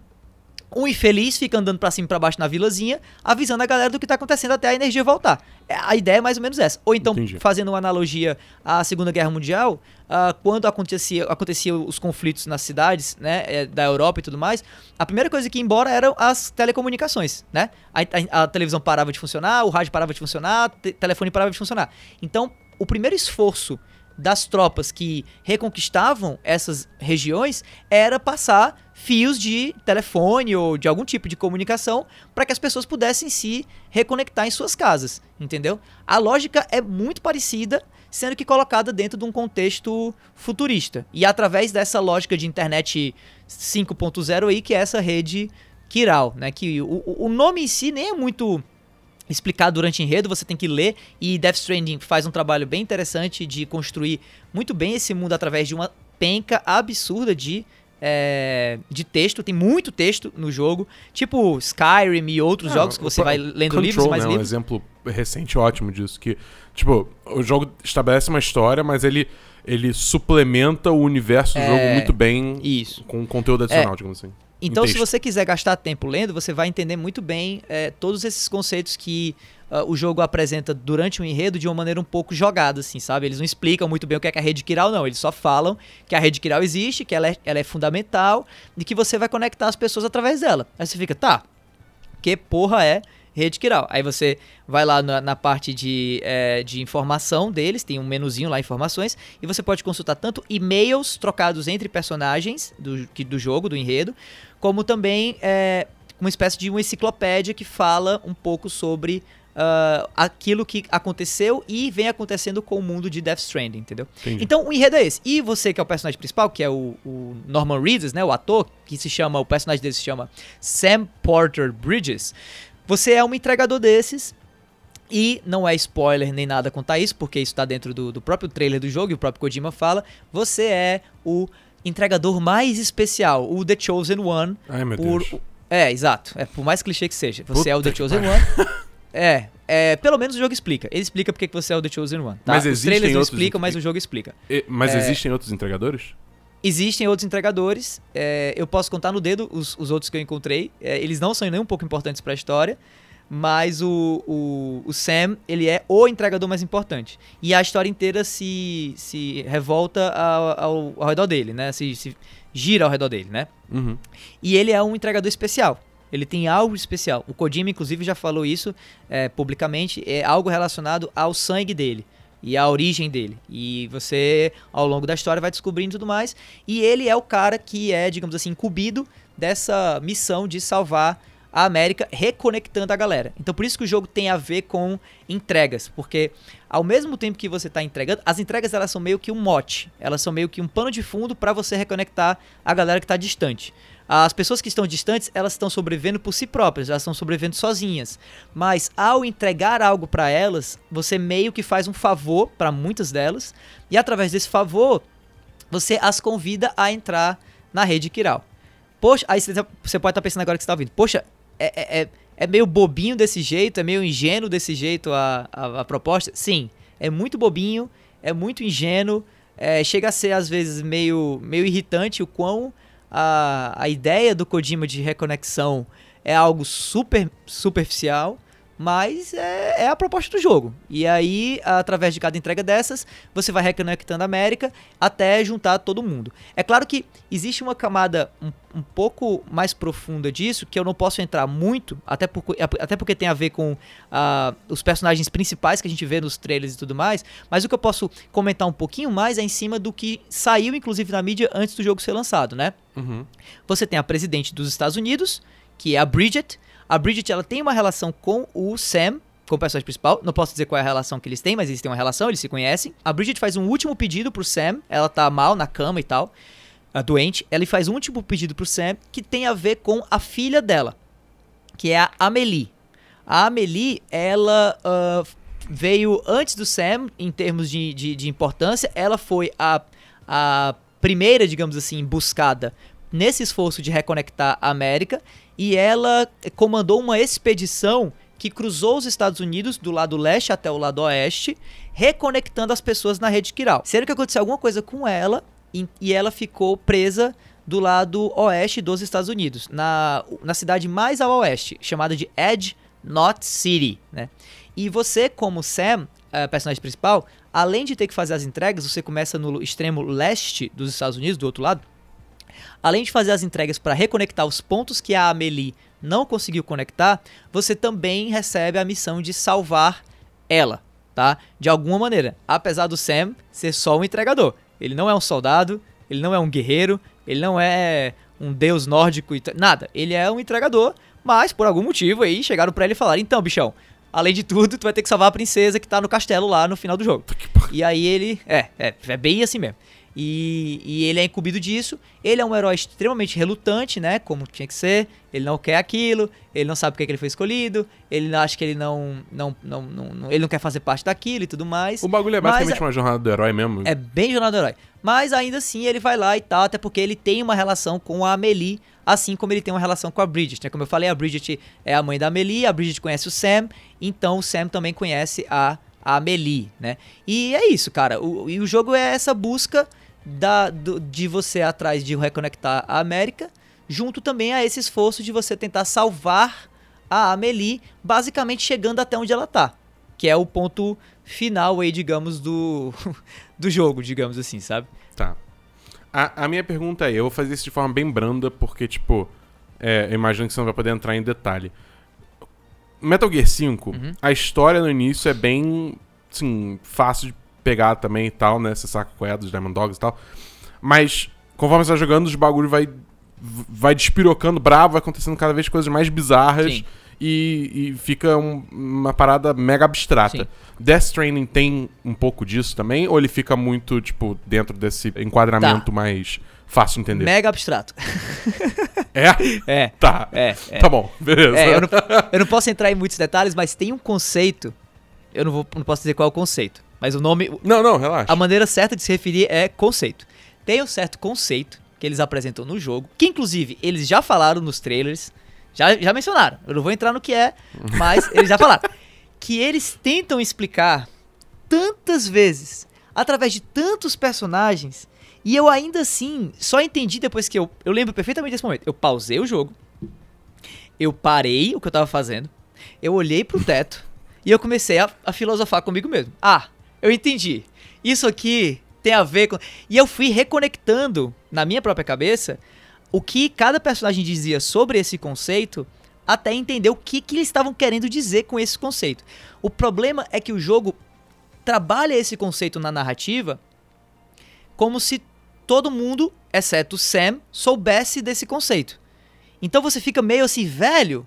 Speaker 2: um infeliz fica andando pra cima e pra baixo na vilazinha, avisando a galera do que tá acontecendo até a energia voltar. É, A ideia é mais ou menos essa. Ou então,
Speaker 1: Entendi.
Speaker 2: fazendo uma analogia à Segunda Guerra Mundial, ah, quando acontecia, aconteciam os conflitos nas cidades, né, eh, da Europa e tudo mais, a primeira coisa que ia embora eram as telecomunicações, né? A, a- a televisão parava de funcionar, o rádio parava de funcionar, o telefone parava de funcionar. Então, o primeiro esforço das tropas que reconquistavam essas regiões era passar fios de telefone ou de algum tipo de comunicação para que as pessoas pudessem se reconectar em suas casas, entendeu? A lógica é muito parecida, sendo que colocada dentro de um contexto futurista. E através dessa lógica de internet 5.0 aí, que é essa rede Kiral, né? Que o, o- nome em si nem é muito explicado durante o enredo, você tem que ler e Death Stranding faz um trabalho bem interessante de construir muito bem esse mundo através de uma penca absurda de é, de texto, tem muito texto no jogo, tipo Skyrim e outros
Speaker 1: Ah,
Speaker 2: jogos que você vai lendo
Speaker 1: Control,
Speaker 2: livros mais
Speaker 1: né, um
Speaker 2: livros.
Speaker 1: exemplo recente ótimo disso, que, tipo, o jogo estabelece uma história, mas ele, ele suplementa o universo do
Speaker 2: É,
Speaker 1: jogo muito bem
Speaker 2: Isso.
Speaker 1: com conteúdo adicional, digamos assim.
Speaker 2: Então, se você quiser gastar tempo lendo, você vai entender muito bem é, todos esses conceitos que ah, o jogo apresenta durante o enredo de uma maneira um pouco jogada, assim, sabe? Eles não explicam muito bem o que é, que é a rede Kiral, não. Eles só falam que a rede Kiral existe, que ela é, ela é fundamental e que você vai conectar as pessoas através dela. Aí você fica, tá, que porra é rede Kiral? Aí você vai lá na, na parte de, é, de informação deles, tem um menuzinho lá, informações, e você pode consultar tanto e-mails trocados entre personagens do, que- do jogo, do enredo, como também é, uma espécie de uma enciclopédia que fala um pouco sobre ah, aquilo que aconteceu e vem acontecendo com o mundo de Death Stranding, entendeu?
Speaker 1: Entendi.
Speaker 2: Então o enredo é esse. E você que é o personagem principal, que é o, o Norman Reedus, né, o ator, que se chama, o personagem dele se chama Sam Porter Bridges, você é um entregador desses e não é spoiler nem nada contar isso, porque isso tá dentro do, do próprio trailer do jogo e o próprio Kojima fala. Você é o entregador mais especial, o The Chosen One.
Speaker 1: Ai, meu
Speaker 2: por,
Speaker 1: Deus.
Speaker 2: É, exato. É por mais clichê que seja. Você
Speaker 1: Puta
Speaker 2: é o The Chosen. One. É, é, pelo menos o jogo explica. Ele explica porque que você é o The Chosen One. Tá?
Speaker 1: Mas
Speaker 2: Os trailers não explicam, mas o jogo explica.
Speaker 1: E- mas
Speaker 2: é-
Speaker 1: existem outros entregadores?
Speaker 2: Existem outros entregadores, é, eu posso contar no dedo os, os outros que eu encontrei. É, eles não são nem um pouco importantes pra história, mas o, o, o Sam, ele é o entregador mais importante. E a história inteira se, se revolta ao, ao, ao redor dele, né? Se, se gira ao redor dele, né?
Speaker 1: Uhum.
Speaker 2: E ele é um entregador especial. Ele tem algo especial. O Kojima, inclusive, já falou isso é, publicamente. É algo relacionado ao sangue dele e à origem dele. E você, ao longo da história, vai descobrindo tudo mais. E ele é o cara que é, digamos assim, incumbido dessa missão de salvar a América, reconectando a galera. Então, por isso que o jogo tem a ver com entregas, porque ao mesmo tempo que você está entregando, as entregas elas são meio que um mote, elas são meio que um pano de fundo para você reconectar a galera que está distante. As pessoas que estão distantes, elas estão sobrevivendo por si próprias, elas estão sobrevivendo sozinhas. Mas ao entregar algo para elas, você meio que faz um favor para muitas delas, e através desse favor, você as convida a entrar na rede Kiral. Poxa, aí você você pode estar pensando agora que você está ouvindo, poxa, é, é, é- é meio bobinho desse jeito, é meio ingênuo desse jeito a, a, a proposta? Sim, é muito bobinho, é muito ingênuo, é, chega a ser às vezes meio, meio irritante o quão a, a ideia do Kojima de reconexão é algo super superficial, mas é, é a proposta do jogo. E aí, através de cada entrega dessas, você vai reconectando a América até juntar todo mundo. É claro que existe uma camada um, um pouco mais profunda disso, que eu não posso entrar muito, até, por, até porque tem a ver com ah, os personagens principais que a gente vê nos trailers e tudo mais, mas o que eu posso comentar um pouquinho mais é em cima do que saiu, inclusive, na mídia antes do jogo ser lançado, né?
Speaker 1: Uhum.
Speaker 2: Você tem a presidente dos Estados Unidos, que é a Bridget. A Bridget ela tem uma relação com o Sam, com o personagem principal. Não posso dizer qual é a relação que eles têm, mas eles têm uma relação, eles se conhecem. A Bridget faz um último pedido pro Sam. Ela tá mal na cama e tal, doente. Ela faz um último pedido pro Sam que tem a ver com a filha dela, que é a Amelie. A Amelie, ela ah, veio antes do Sam, em termos de, de, de importância. Ela foi a, a primeira, digamos assim, buscada nesse esforço de reconectar a América. E ela comandou uma expedição que cruzou os Estados Unidos do lado leste até o lado oeste, reconectando as pessoas na rede Kiral. Sendo que aconteceu alguma coisa com ela e, e ela ficou presa do lado oeste dos Estados Unidos, na, na cidade mais ao oeste, chamada de Edge Knot City, né? E você, como Sam, eh, personagem principal, além de ter que fazer as entregas, você começa no extremo leste dos Estados Unidos, do outro lado, além de fazer as entregas para reconectar os pontos que a Amelie não conseguiu conectar, você também recebe a missão de salvar ela, tá? De alguma maneira. Apesar do Sam ser só um entregador. Ele não é um soldado, ele não é um guerreiro, ele não é um deus nórdico e nada. Ele é um entregador, mas por algum motivo aí chegaram pra ele e falaram: "Então, bichão, além de tudo, tu vai ter que salvar a princesa que tá no castelo lá no final do jogo". E aí ele. É, é, é bem assim mesmo. E, e ele é incumbido disso. Ele é um herói extremamente relutante, né? Como tinha que ser. Ele não quer aquilo. Ele não sabe por que ele foi escolhido. Ele acha que ele não, não, não, não, Ele não quer fazer parte daquilo e tudo mais.
Speaker 1: O bagulho é basicamente uma jornada do herói mesmo.
Speaker 2: É bem jornada do herói. Mas ainda assim ele vai lá e tal, até porque ele tem uma relação com a Amelie, assim como ele tem uma relação com a Bridget. Né? Como eu falei, a Bridget é a mãe da Amelie, a Bridget conhece o Sam, então o Sam também conhece a, a Amelie, né? E é isso, cara. O, e o jogo é essa busca da, do- de você atrás de reconectar a América, junto também a esse esforço de você tentar salvar a Amelie, basicamente chegando até onde ela tá. Que é o ponto final aí, digamos, do, do jogo, digamos assim, sabe?
Speaker 1: Tá. A, a minha pergunta é, eu vou fazer isso de forma bem branda, porque, tipo, é, eu imagino que você não vai poder entrar em detalhe. Metal Gear 5,
Speaker 2: Uhum.
Speaker 1: a história no início é bem, assim, fácil de pegar também e tal, né? Você saca qual é dos Diamond Dogs e tal. Mas, conforme você vai jogando, os bagulho vai, vai despirocando bravo, vai acontecendo cada vez coisas mais bizarras.
Speaker 2: Sim.
Speaker 1: E, e fica um- uma parada mega abstrata.
Speaker 2: Sim.
Speaker 1: Death Stranding tem um pouco disso também? Ou ele fica muito, tipo, dentro desse enquadramento mais fácil de entender?
Speaker 2: Mega abstrato.
Speaker 1: É?
Speaker 2: É,
Speaker 1: Tá.
Speaker 2: é, é.
Speaker 1: Tá bom, beleza.
Speaker 2: É, eu não, eu não posso entrar em muitos detalhes, mas tem um conceito. Eu não, vou, não posso dizer qual é o conceito. Mas o nome.
Speaker 1: Não, não, relaxa.
Speaker 2: A maneira certa de se referir é conceito. Tem um certo conceito que eles apresentam no jogo, que inclusive eles já falaram nos trailers, já, já mencionaram. Eu não vou entrar no que é, mas eles já falaram. Que eles tentam explicar tantas vezes, através de tantos personagens, e eu ainda assim só entendi depois que eu. Eu lembro perfeitamente desse momento. Eu pausei o jogo, eu parei o que eu tava fazendo, eu olhei pro teto e eu comecei a, a filosofar comigo mesmo. Ah, eu entendi. Isso aqui tem a ver com. E eu fui reconectando na minha própria cabeça o que cada personagem dizia sobre esse conceito até entender o que, que eles estavam querendo dizer com esse conceito. O problema é que o jogo trabalha esse conceito na narrativa como se todo mundo, exceto Sam, soubesse desse conceito. Então você fica meio assim, velho,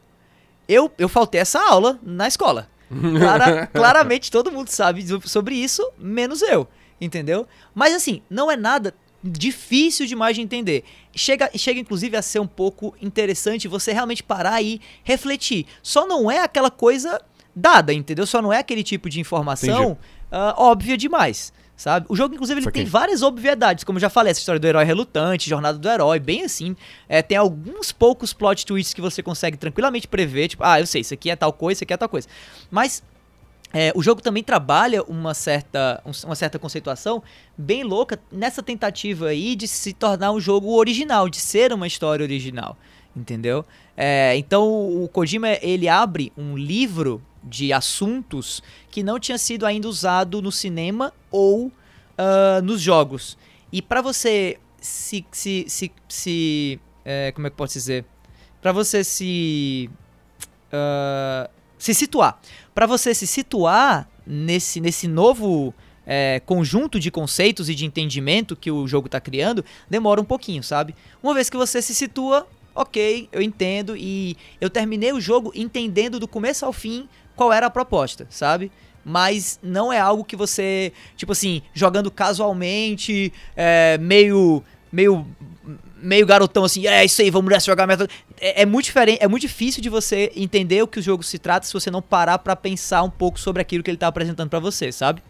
Speaker 2: eu, eu faltei essa aula na escola. Clara- claramente todo mundo sabe so- sobre isso, menos eu, entendeu? Mas assim, não é nada difícil demais de entender. Chega, chega inclusive a ser um pouco interessante você realmente parar e refletir. Só não é aquela coisa dada, entendeu? Só não é aquele tipo de informação ah, óbvia demais. Sabe? O jogo, inclusive, ele tem várias obviedades, como eu já falei, essa história do herói relutante, jornada do herói, bem assim. É, tem alguns poucos plot twists que você consegue tranquilamente prever, tipo, ah, eu sei, isso aqui é tal coisa, isso aqui é tal coisa. Mas é, o jogo também trabalha uma certa, um- uma certa conceituação bem louca nessa tentativa aí de se tornar um jogo original, de ser uma história original, entendeu? É, então o Kojima ele abre um livro de assuntos que não tinha sido ainda usado no cinema ou ah, nos jogos. E pra você se se se, se é, como é que posso dizer? Pra você se ah, se situar. Pra você se situar nesse, nesse novo é, conjunto de conceitos e de entendimento que o jogo tá criando, demora um pouquinho, sabe? Uma vez que você se situa, ok, eu entendo e eu terminei o jogo entendendo do começo ao fim qual era a proposta, sabe? Mas não é algo que você, tipo assim, jogando casualmente, é, meio. meio. meio garotão assim, é isso aí, vamos nessa jogar meta. É, é muito diferente, é muito difícil de você entender o que o jogo se trata se você não parar pra pensar um pouco sobre aquilo que ele tá apresentando pra você, sabe?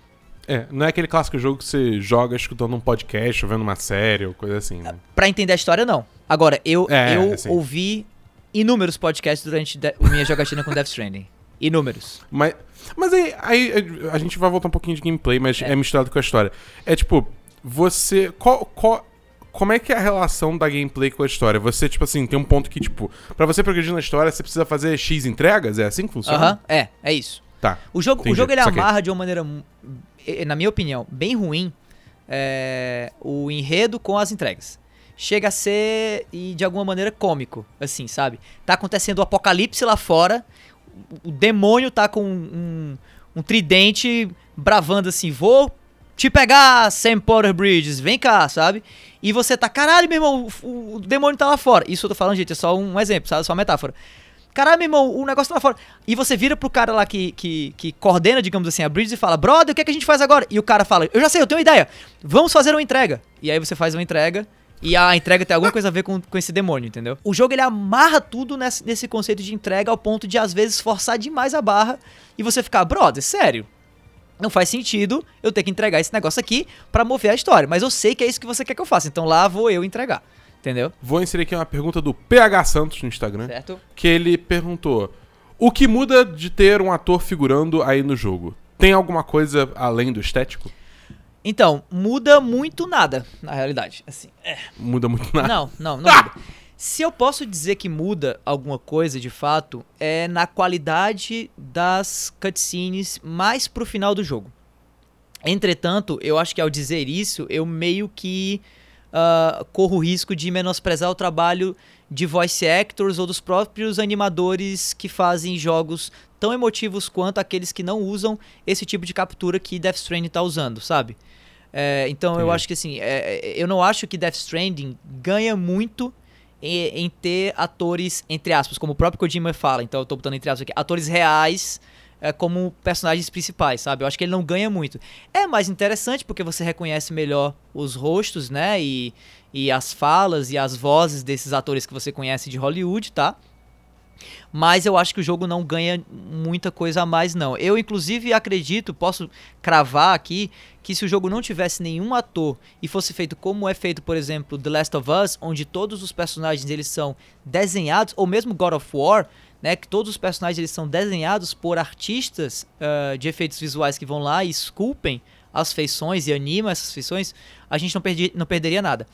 Speaker 1: É, não é aquele clássico jogo que você joga escutando um podcast ou vendo uma série ou coisa assim, né?
Speaker 2: Pra entender a história, não. Agora, eu,
Speaker 1: É,
Speaker 2: eu
Speaker 1: sim.
Speaker 2: ouvi inúmeros podcasts durante minha jogatina com Death Stranding. Inúmeros.
Speaker 1: Mas, mas aí, aí a gente vai voltar um pouquinho de gameplay, mas é. misturado com a história. É tipo, você. Qual, qual, como é que é a relação da gameplay com a história? Você, tipo assim, tem um ponto que, tipo, pra você progredir na história, você precisa fazer X entregas? É assim que funciona?
Speaker 2: Aham, é, é isso.
Speaker 1: Tá.
Speaker 2: O jogo, o jogo ele
Speaker 1: saquei.
Speaker 2: amarra de uma maneira, na minha opinião, bem ruim é, o enredo com as entregas. Chega a ser, e de alguma maneira, cômico, assim, sabe? Tá acontecendo o apocalipse lá fora, o- demônio tá com um, um tridente bravando assim, vou te pegar, Sam Potter Bridges, vem cá, sabe? E você tá, caralho, meu irmão, o, o demônio tá lá fora. Isso eu tô falando, gente, é só um exemplo, sabe? Só uma metáfora. Caralho, meu irmão, o negócio tá lá fora. E você vira pro cara lá que, que, que coordena, digamos assim, a Bridges e fala, brother, o que, é que a gente faz agora? E o cara fala, eu já sei, eu tenho uma ideia. Vamos fazer uma entrega. E aí você faz uma entrega. E a entrega tem alguma coisa a ver com, com esse demônio, entendeu? O jogo ele amarra tudo nesse, nesse conceito de entrega ao ponto de às vezes forçar demais a barra e você ficar, brother, sério, não faz sentido eu ter que entregar esse negócio aqui pra mover a história. Mas eu sei que é isso que você quer que eu faça, então lá vou eu entregar. Entendeu?
Speaker 1: Vou inserir aqui uma pergunta do PH Santos no Instagram.
Speaker 2: Certo?
Speaker 1: Que ele perguntou: O que muda de ter um ator figurando aí no jogo? Tem alguma coisa além do estético?
Speaker 2: Então, muda muito nada, na realidade. Assim, é.
Speaker 1: Muda muito nada.
Speaker 2: Não, não, não muda. Se eu posso dizer que muda alguma coisa de fato, é na qualidade das cutscenes mais pro final do jogo. Entretanto, eu acho que ao dizer isso, eu meio que ah, corro o risco de menosprezar o trabalho de voice actors ou dos próprios animadores que fazem jogos tão emotivos quanto aqueles que não usam esse tipo de captura que Death Stranding tá usando, sabe? É, então eu acho que assim, é, é, eu não acho que Death Stranding ganha muito em, em ter atores, entre aspas, como o próprio Kojima fala, então eu tô botando entre aspas aqui, atores reais é, como personagens principais, sabe? Eu acho que ele não ganha muito. É mais interessante porque você reconhece melhor os rostos, né? E, e as falas e as vozes desses atores que você conhece de Hollywood, tá? Mas eu acho que o jogo não ganha muita coisa a mais, não. Eu, inclusive, acredito, posso cravar aqui, que se o jogo não tivesse nenhum ator e fosse feito como é feito, por exemplo, The Last of Us, onde todos os personagens eles são desenhados, ou mesmo God of War, né, que todos os personagens eles são desenhados por artistas ah, de efeitos visuais que vão lá e esculpem as feições e animam essas feições, a gente não, perdi, não perderia nada.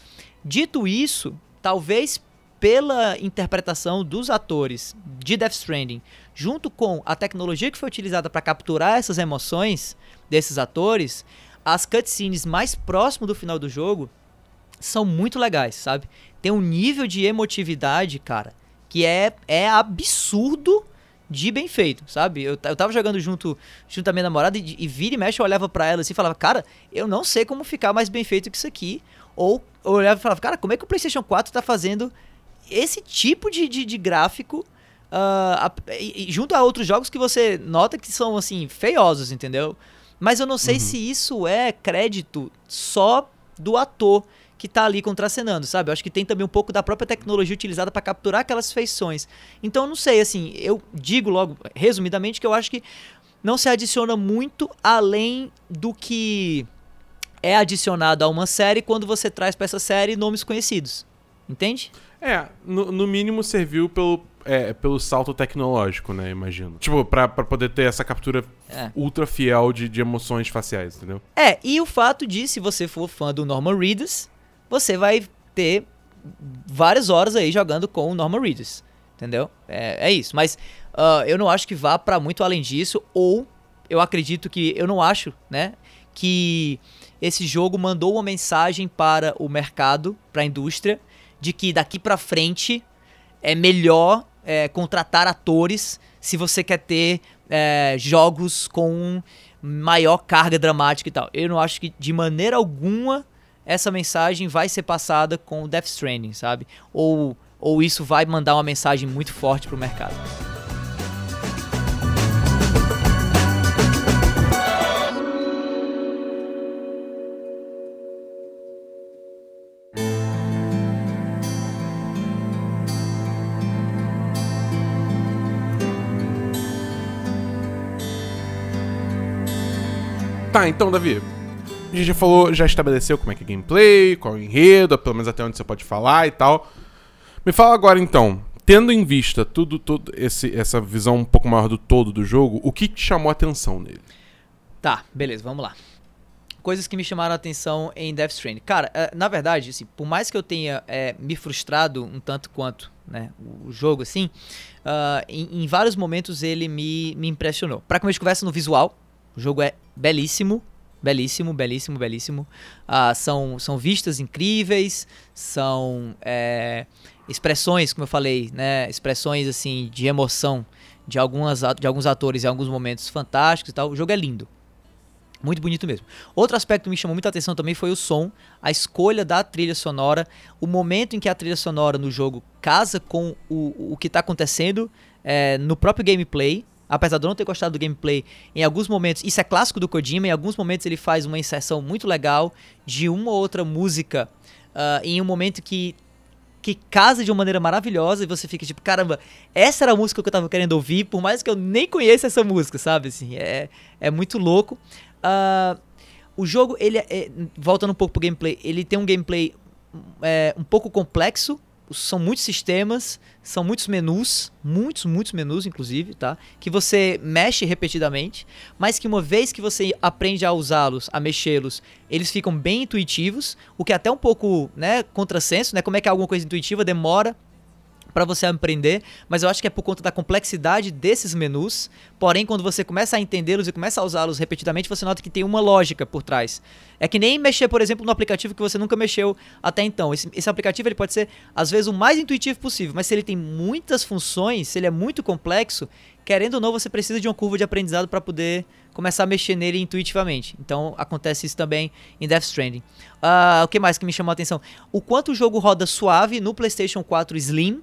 Speaker 2: Dito isso, talvez pela interpretação dos atores de Death Stranding, junto com a tecnologia que foi utilizada para capturar essas emoções desses atores, as cutscenes mais próximo do final do jogo são muito legais, sabe? Tem um nível de emotividade, cara, que é, é absurdo de bem feito, sabe? Eu, eu tava jogando junto, junto à minha namorada e, e vira e mexe eu olhava pra ela assim e falava, cara, eu não sei como ficar mais bem feito que isso aqui. Ou eu olhava e falava, cara, como é que o PlayStation 4 tá fazendo esse tipo de, de, de gráfico e junto a outros jogos que você nota que são, assim, feiosos, entendeu? Mas eu não sei se isso é crédito só do ator que tá ali contracenando, sabe? Eu acho que tem também um pouco da própria tecnologia utilizada para capturar aquelas feições. Então, eu não sei, assim, eu digo logo, resumidamente, que eu acho que não se adiciona muito além do que é adicionado a uma série quando você traz para essa série nomes conhecidos. Entende?
Speaker 1: É, no, no mínimo serviu pelo, é, pelo salto tecnológico, né? Imagino. Tipo, pra, pra poder ter essa captura
Speaker 2: É.
Speaker 1: ultra fiel de, de emoções faciais, entendeu?
Speaker 2: É, e o fato de, se você for fã do Norman Reedus, você vai ter várias horas aí jogando com o Norman Reedus. Entendeu? É, é isso. Mas ah, eu não acho que vá pra muito além disso, ou eu acredito que. Eu não acho, né? Que esse jogo mandou uma mensagem para o mercado, para a indústria, de que daqui pra frente é melhor é, contratar atores se você quer ter é, jogos com maior carga dramática e tal. Eu não acho que de maneira alguma essa mensagem vai ser passada com o Death Stranding, sabe? Ou, ou isso vai mandar uma mensagem muito forte pro mercado.
Speaker 1: Tá, então, Davi. A gente já falou, já estabeleceu como é que é gameplay, qual é o enredo, pelo menos até onde você pode falar e tal. Me fala agora então, tendo em vista tudo, tudo esse, essa visão um pouco maior do todo do jogo, o que te chamou a atenção nele?
Speaker 2: Tá, beleza, vamos lá. Coisas que me chamaram a atenção em Death Stranding. Cara, eh, na verdade, assim, por mais que eu tenha eh, me frustrado um tanto quanto né, o jogo, assim, ah, em, em vários momentos ele me, me impressionou. Pra começo de conversa no visual, o jogo é belíssimo, belíssimo, belíssimo, belíssimo. Ah, são, são vistas incríveis, são eh, expressões, como eu falei, né, expressões assim de emoção de, algumas, de alguns atores em alguns momentos fantásticos e tal. O jogo é lindo. Muito bonito mesmo. Outro aspecto que me chamou muita atenção também foi o som, a escolha da trilha sonora, o momento em que a trilha sonora no jogo casa com o, o que está acontecendo é, no próprio gameplay. Apesar de eu não ter gostado do gameplay, em alguns momentos, isso é clássico do Kojima, em alguns momentos ele faz uma inserção muito legal de uma ou outra música ah, em um momento que que casa de uma maneira maravilhosa e você fica tipo, caramba, essa era a música que eu tava querendo ouvir, por mais que eu nem conheça essa música, sabe? Assim, é, é muito louco. Ah, o jogo, ele é, é- voltando um pouco pro gameplay, ele tem um gameplay é, um pouco complexo, são muitos sistemas, são muitos menus, muitos, muitos menus, inclusive, tá? Que você mexe repetidamente, mas que uma vez que você aprende a usá-los, a mexê-los, eles ficam bem intuitivos, o que é até um pouco, né, contrassenso, né? Como é que alguma coisa intuitiva demora para você aprender, mas eu acho que é por conta da complexidade desses menus. Porém, quando você começa a entendê-los e começa a usá-los repetidamente, você nota que tem uma lógica por trás. É que nem mexer, por exemplo, no aplicativo que você nunca mexeu até então. Esse, esse aplicativo ele pode ser, às vezes, o mais intuitivo possível, mas se ele tem muitas funções, se ele é muito complexo, querendo ou não, você precisa de uma curva de aprendizado para poder começar a mexer nele intuitivamente. Então, acontece isso também em Death Stranding. Ah, o que mais que me chamou a atenção? O quanto o jogo roda suave no PlayStation 4 Slim,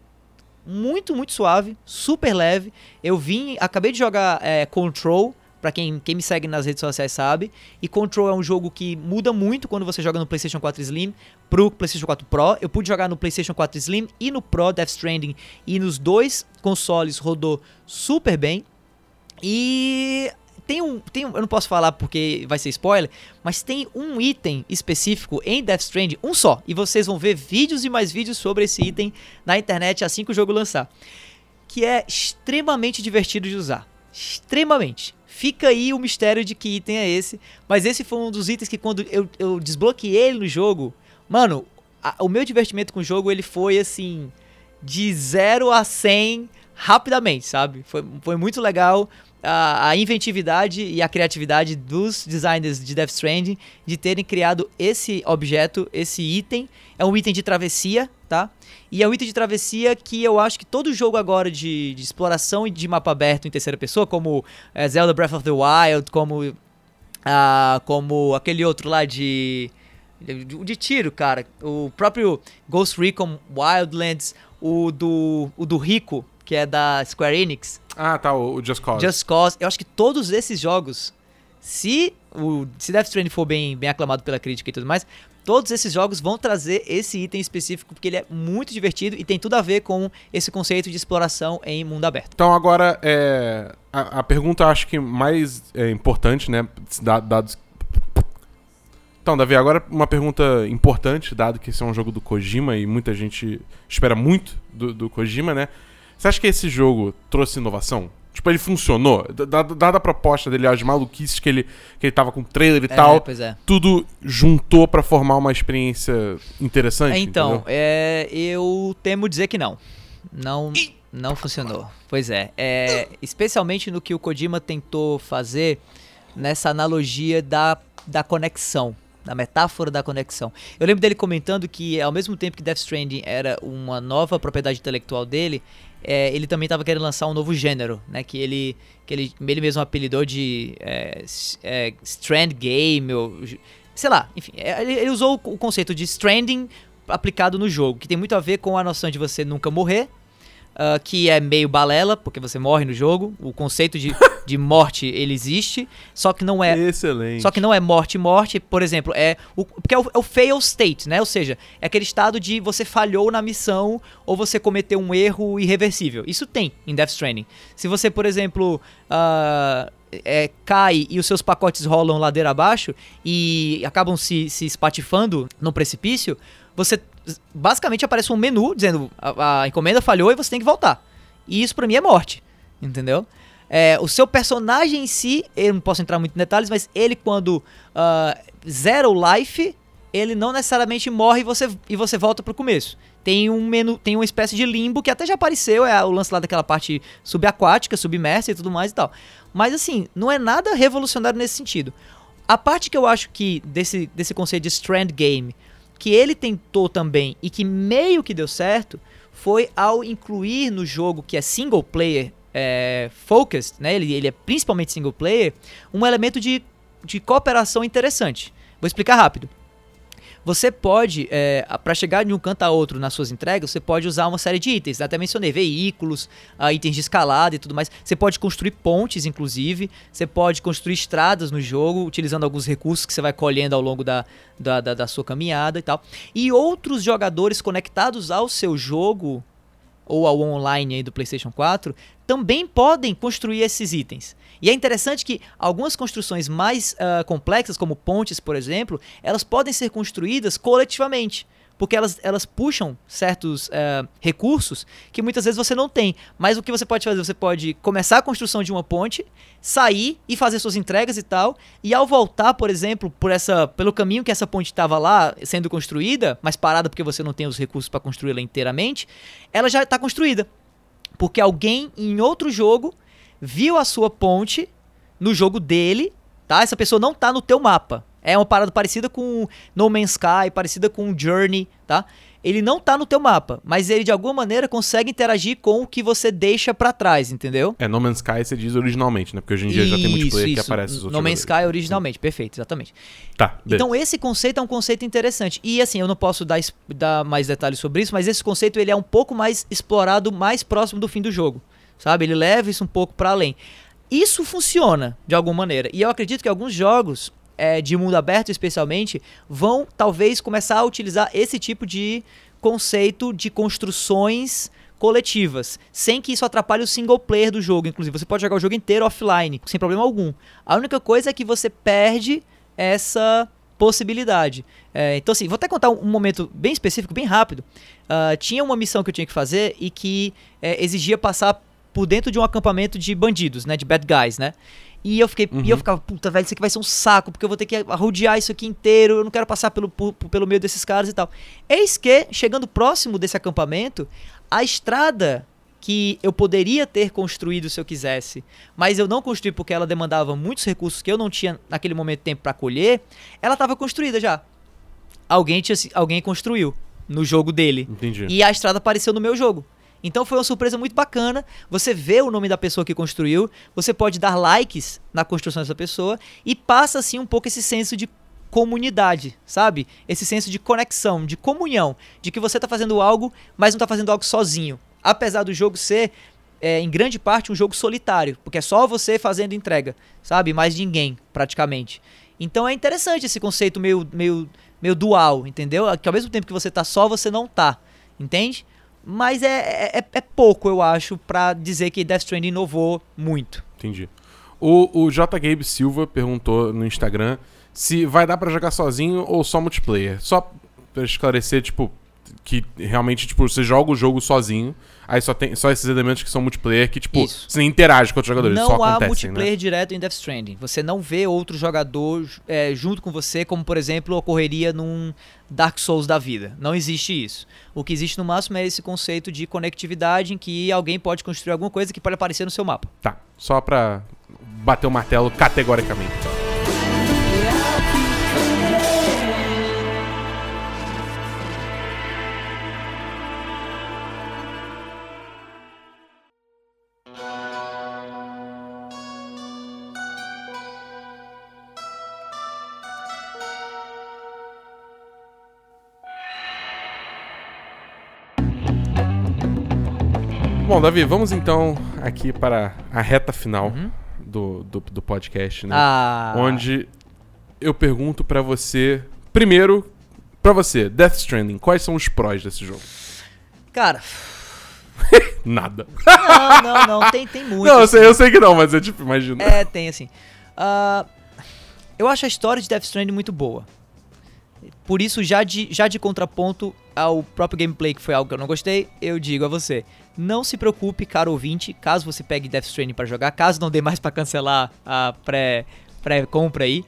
Speaker 2: muito, muito suave, super leve. Eu vim, acabei de jogar é, Control, pra quem, quem me segue nas redes sociais sabe. E Control é um jogo que muda muito quando você joga no PlayStation 4 Slim pro PlayStation 4 Pro. Eu pude jogar no PlayStation 4 Slim e no Pro Death Stranding. E nos dois consoles rodou super bem. E tem um, tem um, eu não posso falar porque vai ser spoiler, mas tem um item específico em Death Stranding, um só, e vocês vão ver vídeos e mais vídeos sobre esse item na internet assim que o jogo lançar, que é extremamente divertido de usar, extremamente. Fica aí o mistério de que item é esse, mas esse foi um dos itens que quando eu, eu desbloqueei ele no jogo, mano, a- o meu divertimento com o jogo ele foi assim de 0 a 100 rapidamente, sabe? Foi, foi muito legal a, a inventividade e a criatividade dos designers de Death Stranding de terem criado esse objeto, esse item. É um item de travessia, tá? E é um item de travessia que eu acho que todo jogo agora de, de exploração e de mapa aberto em terceira pessoa, como eh, Zelda Breath of the Wild, como, ah, como aquele outro lá de, de, de tiro, cara. O próprio Ghost Recon Wildlands, o do, o do Rico, que é da Square Enix,
Speaker 1: Ah, tá, o, o Just Cause.
Speaker 2: Just Cause. Eu acho que todos esses jogos, se o se Death Stranding for bem, bem aclamado pela crítica e tudo mais, todos esses jogos vão trazer esse item específico porque ele é muito divertido e tem tudo a ver com esse conceito de exploração em mundo aberto.
Speaker 1: Então agora, é, a, a pergunta acho que mais é, importante, né, da- dados... Então, Davi, agora uma pergunta importante, dado que esse é um jogo do Kojima e muita gente espera muito do, do Kojima, né? Você acha que esse jogo trouxe inovação? Tipo, ele funcionou? Dada dada a proposta dele, as maluquices que ele, que ele tava com trailer e
Speaker 2: É,
Speaker 1: tal,
Speaker 2: é.
Speaker 1: tudo juntou pra formar uma experiência interessante?
Speaker 2: Então,
Speaker 1: entendeu?
Speaker 2: é, eu temo dizer que não. Não, não funcionou. Pois é, é. Especialmente no que o Kojima tentou fazer nessa analogia da, da conexão. Da metáfora da conexão. Eu lembro dele comentando que, ao mesmo tempo que Death Stranding era uma nova propriedade intelectual dele, é, ele também estava querendo lançar um novo gênero, né? Que ele, que ele, ele mesmo apelidou de é, é, Strand Game, ou, sei lá, enfim. é, ele, ele usou o conceito de Stranding aplicado no jogo, que tem muito a ver com a noção de você nunca morrer, ah, que é meio balela, porque você morre no jogo. O conceito de, de morte, ele existe, só que não é
Speaker 1: Excelente.
Speaker 2: só que não é morte, morte, por exemplo, é o porque é o, é o fail state, né? Ou seja, é aquele estado de você falhou na missão ou você cometeu um erro irreversível. Isso tem em Death Stranding. Se você, por exemplo, ah, é, cai e os seus pacotes rolam ladeira abaixo e acabam se, se espatifando no precipício, você basicamente aparece um menu dizendo a, a encomenda falhou e você tem que voltar. E isso pra mim é morte, entendeu? É, o seu personagem em si, eu não posso entrar muito em detalhes, mas ele quando ah, zera o life, ele não necessariamente morre e você, e você volta pro começo. Tem um menu, tem uma espécie de limbo que até já apareceu, é o lance lá daquela parte subaquática, submersa e tudo mais e tal. Mas assim, não é nada revolucionário nesse sentido. A parte que eu acho que desse, desse conceito de Strand Game, que ele tentou também e que meio que deu certo, foi ao incluir no jogo que é single player é, focused, né? Ele, ele é principalmente single player, um elemento de, de cooperação interessante. Vou explicar rápido. Você pode, é, para chegar de um canto a outro nas suas entregas, você pode usar uma série de itens. Até mencionei veículos, ah, itens de escalada e tudo mais. Você pode construir pontes, inclusive. Você pode construir estradas no jogo, utilizando alguns recursos que você vai colhendo ao longo da, da, da, da sua caminhada e tal. E outros jogadores conectados ao seu jogo ou ao online aí do PlayStation 4 também podem construir esses itens. E é interessante que algumas construções mais ah, complexas, como pontes, por exemplo, elas podem ser construídas coletivamente. Porque elas, elas puxam certos ah, recursos que muitas vezes você não tem. Mas o que você pode fazer? Você pode começar a construção de uma ponte, sair e fazer suas entregas e tal. E ao voltar, por exemplo, por essa, pelo caminho que essa ponte estava lá sendo construída, mas parada porque você não tem os recursos para construí-la inteiramente, ela já está construída. Porque alguém em outro jogo viu a sua ponte no jogo dele, tá? Essa pessoa não tá no teu mapa. É uma parada parecida com No Man's Sky, parecida com Journey, tá? Ele não tá no teu mapa, mas ele de alguma maneira consegue interagir com o que você deixa pra trás, entendeu?
Speaker 1: É, No Man's Sky você diz originalmente, né? Porque hoje em dia já tem multiplayer que aparece os
Speaker 2: No Man's. Sky originalmente, perfeito, exatamente.
Speaker 1: Tá, beleza.
Speaker 2: Então esse conceito é um conceito interessante. E assim, eu não posso dar, dar mais detalhes sobre isso, mas esse conceito ele é um pouco mais explorado mais próximo do fim do jogo. Sabe? Ele leva isso um pouco pra além. Isso funciona de alguma maneira. E eu acredito que alguns jogos é, de mundo aberto, especialmente, vão talvez começar a utilizar esse tipo de conceito de construções coletivas, sem que isso atrapalhe o single player do jogo. Inclusive, você pode jogar o jogo inteiro offline, sem problema algum. A única coisa é que você perde essa possibilidade. É, então, assim, vou até contar um, momento bem específico, bem rápido. Ah, tinha uma missão que eu tinha que fazer e que é, exigia passar por dentro de um acampamento de bandidos, né? De bad guys, né? E eu fiquei, e eu ficava, puta, velho, isso aqui vai ser um saco, porque eu vou ter que rodear isso aqui inteiro, eu não quero passar pelo, por- pelo meio desses caras e tal. Eis que, chegando próximo desse acampamento, a estrada que eu poderia ter construído se eu quisesse, mas eu não construí porque ela demandava muitos recursos que eu não tinha naquele momento tempo para colher, ela estava construída já. Alguém, tinha, alguém construiu no jogo dele.
Speaker 1: Entendi.
Speaker 2: E a estrada apareceu no meu jogo. Então foi uma surpresa muito bacana. Você vê o nome da pessoa que construiu, você pode dar likes na construção dessa pessoa e passa assim um pouco esse senso de comunidade, sabe? Esse senso de conexão, de comunhão, de que você tá fazendo algo, mas não tá fazendo algo sozinho. Apesar do jogo ser é, em grande parte, um jogo solitário, porque é só você fazendo entrega, sabe? Mais ninguém, praticamente. Então é interessante esse conceito meio, meio, meio dual, entendeu? Que ao mesmo tempo que você tá só, você não tá, entende? Mas é, é, é pouco, eu acho, pra dizer que Death Stranding inovou muito.
Speaker 1: Entendi. O, o J. Gabe Silva perguntou no Instagram se vai dar pra jogar sozinho ou só multiplayer. Só pra esclarecer, tipo, que realmente, tipo, você joga o jogo sozinho, aí só tem só esses elementos que são multiplayer que, tipo,
Speaker 2: Isso.
Speaker 1: você nem interage com outros jogadores,
Speaker 2: não
Speaker 1: só
Speaker 2: há
Speaker 1: acontecem,
Speaker 2: multiplayer
Speaker 1: né?
Speaker 2: direto em Death Stranding. Você não vê outro jogador é, junto com você, como por exemplo ocorreria num Dark Souls da vida. Não existe isso. O que existe no máximo é esse conceito de conectividade em que alguém pode construir alguma coisa que pode aparecer no seu mapa.
Speaker 1: Tá, só pra bater o martelo categoricamente. Bom, Davi, vamos então aqui para a reta final do, do, do podcast, né?
Speaker 2: Uhum. Ah,
Speaker 1: Onde eu pergunto pra você, primeiro, pra você, Death Stranding, quais são os prós desse jogo?
Speaker 2: cara,
Speaker 1: Nada.
Speaker 2: não, não, não, tem, tem muito.
Speaker 1: não, eu
Speaker 2: assim.
Speaker 1: sei, eu sei que não, mas eu tipo, imagino.
Speaker 2: É, tem assim. Ah, eu acho a história de Death Stranding muito boa. Por isso, já de, já de contraponto ao próprio gameplay, que foi algo que eu não gostei, eu digo a você: não se preocupe, caro ouvinte, caso você pegue Death Stranding pra jogar, caso não dê mais pra cancelar a pré- pré-compra aí,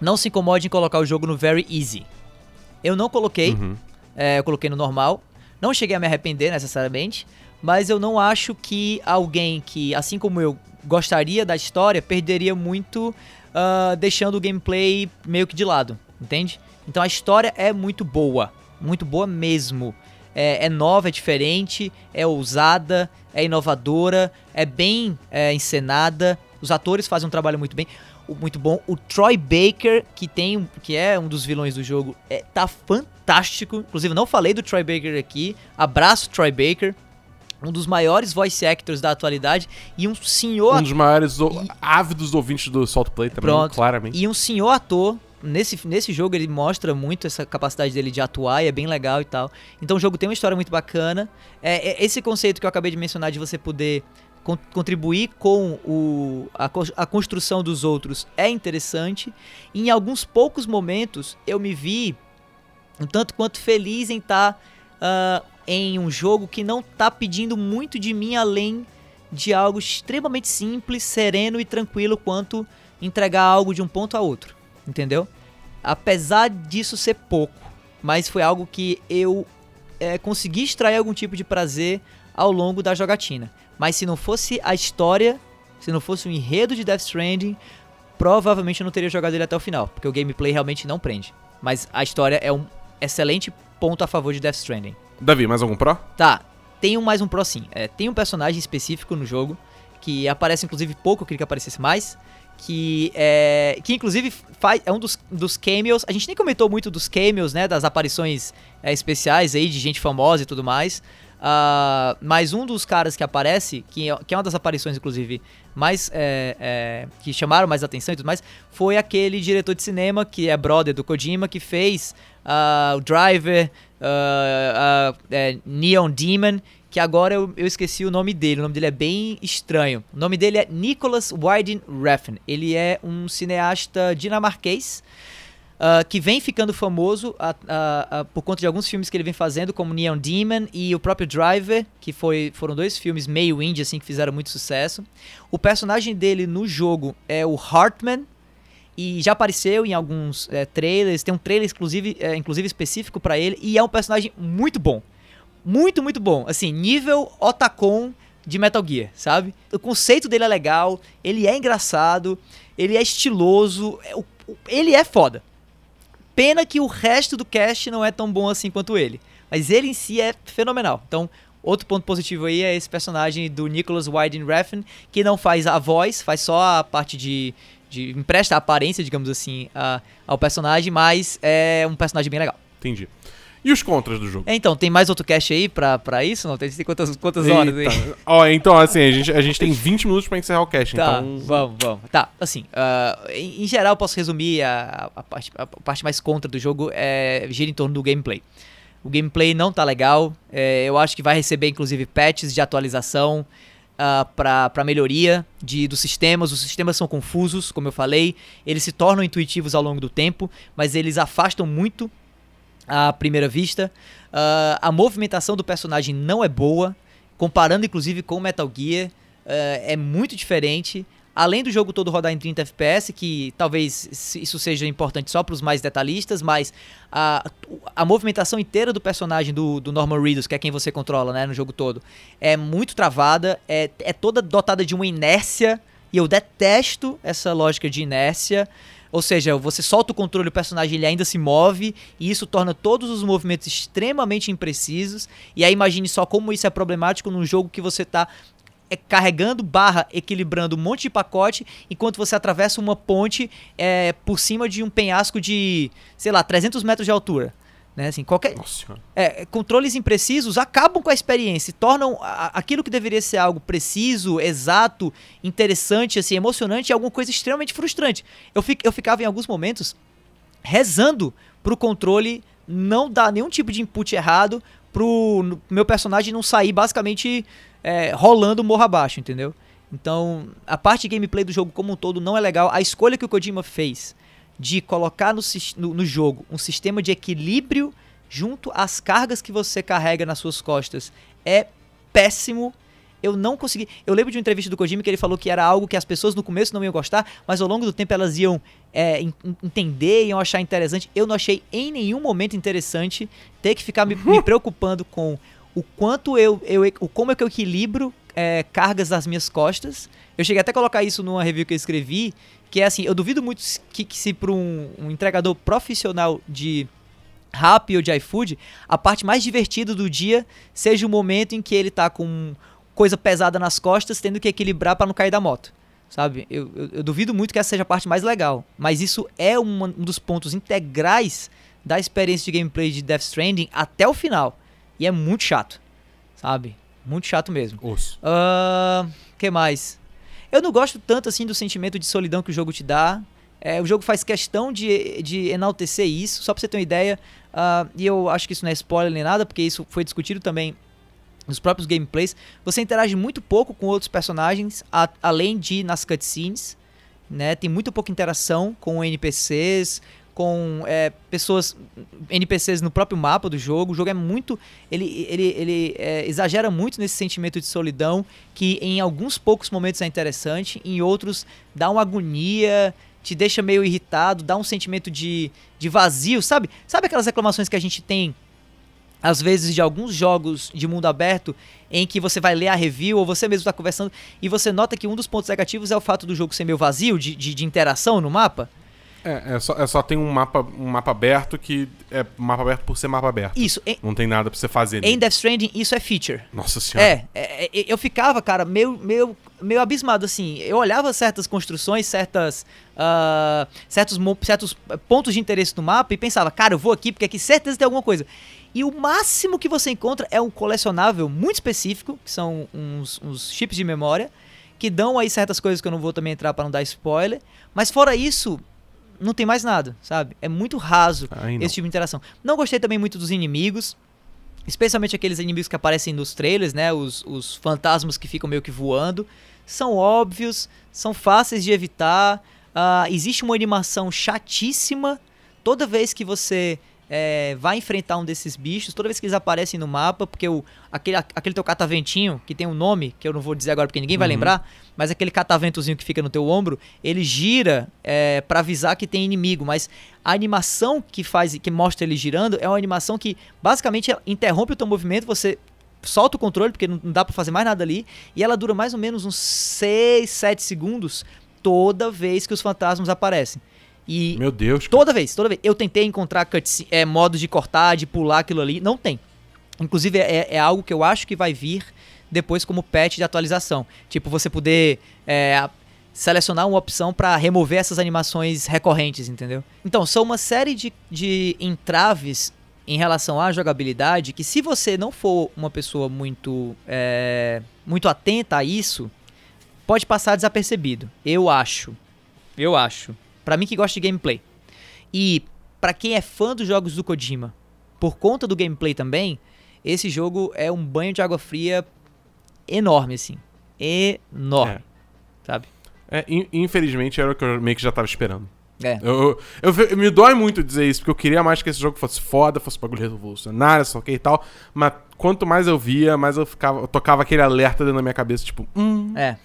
Speaker 2: não se incomode em colocar o jogo no Very Easy. Eu não coloquei,
Speaker 1: Uhum.
Speaker 2: é, eu coloquei no normal. Não cheguei a me arrepender necessariamente, mas eu não acho que alguém que, assim como eu, gostaria da história, perderia muito ah, deixando o gameplay meio que de lado, entende? Então a história é muito boa, muito boa mesmo. É, é nova, é diferente, é ousada, é inovadora, é bem é, encenada. Os atores fazem um trabalho muito bem, muito bom. O Troy Baker, que tem, que é um dos vilões do jogo, é, tá fantástico. Inclusive, não falei do Troy Baker aqui. Abraço, Troy Baker. Um dos maiores voice actors da atualidade e um senhor
Speaker 1: Um dos maiores
Speaker 2: E-
Speaker 1: ávidos ouvintes do Salt Play também,
Speaker 2: Pronto.
Speaker 1: claramente.
Speaker 2: E um senhor ator. Nesse, nesse jogo ele mostra muito essa capacidade dele de atuar e é bem legal e tal. Então o jogo tem uma história muito bacana. É, é esse conceito que eu acabei de mencionar de você poder con- contribuir com o, a, a construção dos outros é interessante. E em alguns poucos momentos eu me vi um tanto quanto feliz em estar em um jogo que não tá pedindo muito de mim além de algo extremamente simples, sereno e tranquilo quanto entregar algo de um ponto a outro, entendeu? Apesar disso ser pouco, mas foi algo que eu é, consegui extrair algum tipo de prazer ao longo da jogatina. Mas se não fosse a história, se não fosse o enredo de Death Stranding, provavelmente eu não teria jogado ele até o final, porque o gameplay realmente não prende. Mas a história é um excelente ponto a favor de Death Stranding.
Speaker 1: Davi, mais algum pró?
Speaker 2: Tá, tem um mais um pro sim. É, tem um personagem específico no jogo que aparece inclusive pouco, eu queria que aparecesse mais. Que é. Que inclusive faz, é um dos, dos cameos. A gente nem comentou muito dos cameos, né? Das aparições é, especiais aí de gente famosa e tudo mais. Ah, mas um dos caras que aparece, que é, que é uma das aparições, inclusive, mais. é, é, que chamaram mais atenção e tudo mais, foi aquele diretor de cinema que é brother do Kojima, que fez ah, o Driver, é, Neon Demon, que agora eu, eu esqueci o nome dele. O nome dele é bem estranho. O nome dele é Nicholas Winding Refn. Ele é um cineasta dinamarquês. ah, que vem ficando famoso a- a- por conta de alguns filmes que ele vem fazendo, como Neon Demon e o próprio Driver, que foi, foram dois filmes meio indie, assim, que fizeram muito sucesso. O personagem dele no jogo é o Hartman, e já apareceu em alguns é, trailers, tem um trailer exclusive, é, inclusive específico pra ele, e é um personagem muito bom. Muito, muito bom. Assim, nível Otacon de Metal Gear, sabe? O conceito dele é legal, ele é engraçado, ele é estiloso, é, ele é foda. Pena que o resto do cast não é tão bom assim quanto ele. Mas ele em si é fenomenal. Então, outro ponto positivo aí é esse personagem do Nicholas Winding Refn, que não faz a voz, faz só a parte de. de empresta a aparência, digamos assim, a- ao personagem, mas é um personagem bem legal.
Speaker 1: Entendi. E os contras do jogo?
Speaker 2: É, Então, tem mais outro cast aí pra, pra isso? Não? Tem, tem quantas, quantas horas aí?
Speaker 1: Ó, então, assim, a gente, a gente tem 20 minutos pra encerrar o cast,
Speaker 2: Tá,
Speaker 1: então...
Speaker 2: vamos, vamos. Tá, assim, ah, em, em geral posso resumir a, a parte, a parte mais contra do jogo é, gira em torno do gameplay. O gameplay não tá legal, é, eu acho que vai receber inclusive patches de atualização ah, pra para melhoria de, dos sistemas. Os sistemas são confusos, como eu falei, eles se tornam intuitivos ao longo do tempo, mas eles afastam muito à primeira vista. Ah, a movimentação do personagem não é boa, comparando inclusive com Metal Gear, ah, é muito diferente. Além do jogo todo rodar em 30 FPS, que talvez isso seja importante só para os mais detalhistas, mas a, a movimentação inteira do personagem do, do Norman Reedus, que é quem você controla né, no jogo todo, é muito travada, é, é toda dotada de uma inércia, e eu detesto essa lógica de inércia. Ou seja, você solta o controle, o personagem ele ainda se move, e isso torna todos os movimentos extremamente imprecisos. E aí imagine só como isso é problemático num jogo que você tá é, carregando barra, equilibrando um monte de pacote, enquanto você atravessa uma ponte é, por cima de um penhasco de, sei lá, 300 metros de altura. Né? Assim, qualquer, é, controles imprecisos acabam com a experiência tornam a- aquilo que deveria ser algo preciso, exato, interessante, assim, emocionante, alguma coisa extremamente frustrante. Eu, fi- eu ficava em alguns momentos rezando pro controle não dar nenhum tipo de input errado pro meu personagem não sair basicamente é, rolando morro abaixo, entendeu? Então, a parte de gameplay do jogo como um todo não é legal. A escolha que o Kojima fez de colocar no, no- no jogo um sistema de equilíbrio junto às cargas que você carrega nas suas costas é péssimo. Eu não consegui. Eu lembro de uma entrevista do Kojima que ele falou que era algo que as pessoas no começo não iam gostar, mas ao longo do tempo elas iam é, en- en- entender, iam achar interessante. Eu não achei em nenhum momento interessante ter que ficar me, me preocupando com o quanto eu, eu o como é que eu equilibro é, cargas das minhas costas. Eu cheguei até a colocar isso numa review que eu escrevi, que é assim, eu duvido muito que, que se para um, um entregador profissional de Rappi ou de iFood, a parte mais divertida do dia seja o momento em que ele tá com coisa pesada nas costas, tendo que equilibrar para não cair da moto. Sabe? Eu, eu, eu duvido muito que essa seja a parte mais legal. Mas isso é uma- um dos pontos integrais da experiência de gameplay de Death Stranding até o final. E é muito chato. Sabe? Muito chato mesmo.
Speaker 1: Osso.
Speaker 2: Ahn, que mais? Eu não gosto tanto assim do sentimento de solidão que o jogo te dá. É, o jogo faz questão de, de enaltecer isso, só pra você ter uma ideia. ah, e eu acho que isso não é spoiler nem nada, porque isso foi discutido também nos próprios gameplays. Você interage muito pouco com outros personagens, a- além de nas cutscenes. Né? Tem muito pouca interação com NPCs, com é, pessoas, NPCs no próprio mapa do jogo. O jogo é muito. Ele, ele, ele é, exagera muito nesse sentimento de solidão, que em alguns poucos momentos é interessante, em outros dá uma agonia, te deixa meio irritado, dá um sentimento de, de vazio, sabe? Sabe aquelas reclamações que a gente tem às vezes de alguns jogos de mundo aberto em que você vai ler a review ou você mesmo está conversando e você nota que um dos pontos negativos é o fato do jogo ser meio vazio de, de, de interação no mapa.
Speaker 1: É, é só, é só tem um mapa, um mapa aberto que é mapa aberto por ser mapa aberto.
Speaker 2: Isso, em,
Speaker 1: Não tem nada pra você fazer.
Speaker 2: em
Speaker 1: nele.
Speaker 2: Death Stranding isso é feature.
Speaker 1: Nossa senhora.
Speaker 2: É, é, é, eu ficava, cara, meio, meio, meio abismado, assim. Eu olhava certas construções, certas, ah, certos, certos pontos de interesse no mapa e pensava, cara, eu vou aqui porque aqui certeza tem alguma coisa. E o máximo que você encontra é um colecionável muito específico, que são uns, uns chips de memória, que dão aí certas coisas que eu não vou também entrar para não dar spoiler. Mas fora isso, não tem mais nada, sabe? É muito raso esse tipo de interação. Não gostei também muito dos inimigos. Especialmente aqueles inimigos que aparecem nos trailers, né? Os, os fantasmas que ficam meio que voando. São óbvios, são fáceis de evitar. ah, existe uma animação chatíssima toda vez que você é, vai enfrentar um desses bichos, toda vez que eles aparecem no mapa, porque o, aquele, aquele teu cataventinho, que tem um nome, que eu não vou dizer agora porque ninguém vai
Speaker 1: Uhum.
Speaker 2: lembrar, mas aquele cataventozinho que fica no teu ombro, ele gira é, para avisar que tem inimigo, mas a animação que faz, que mostra ele girando, é uma animação que basicamente interrompe o teu movimento, você solta o controle, porque não não dá pra fazer mais nada ali, e ela dura mais ou menos uns 6, 7 segundos toda vez que os fantasmas aparecem. E
Speaker 1: Meu Deus. cara.
Speaker 2: Toda vez, toda vez. Eu tentei encontrar cutscene- é, modos de cortar, de pular aquilo ali. Não tem. Inclusive, é, é algo que eu acho que vai vir depois como patch de atualização. Tipo, você poder é, selecionar uma opção para remover essas animações recorrentes, entendeu? Então, são uma série de, de entraves em relação à jogabilidade que se você não for uma pessoa muito, é, muito atenta a isso, pode passar desapercebido. Eu acho. Eu acho. Pra mim que gosta de gameplay. E pra quem é fã dos jogos do Kojima, por conta do gameplay também, esse jogo é um banho de água fria enorme, assim. Enorme.
Speaker 1: É.
Speaker 2: Sabe?
Speaker 1: É, in- infelizmente era o que eu meio que já tava esperando.
Speaker 2: É.
Speaker 1: Eu, eu, eu- me dói muito dizer isso, porque eu queria mais que esse jogo fosse foda, fosse um bagulho revolucionário, só que e tal. Mas quanto mais eu via, mais eu ficava. Eu tocava aquele alerta dentro da minha cabeça, tipo, hum,
Speaker 2: É.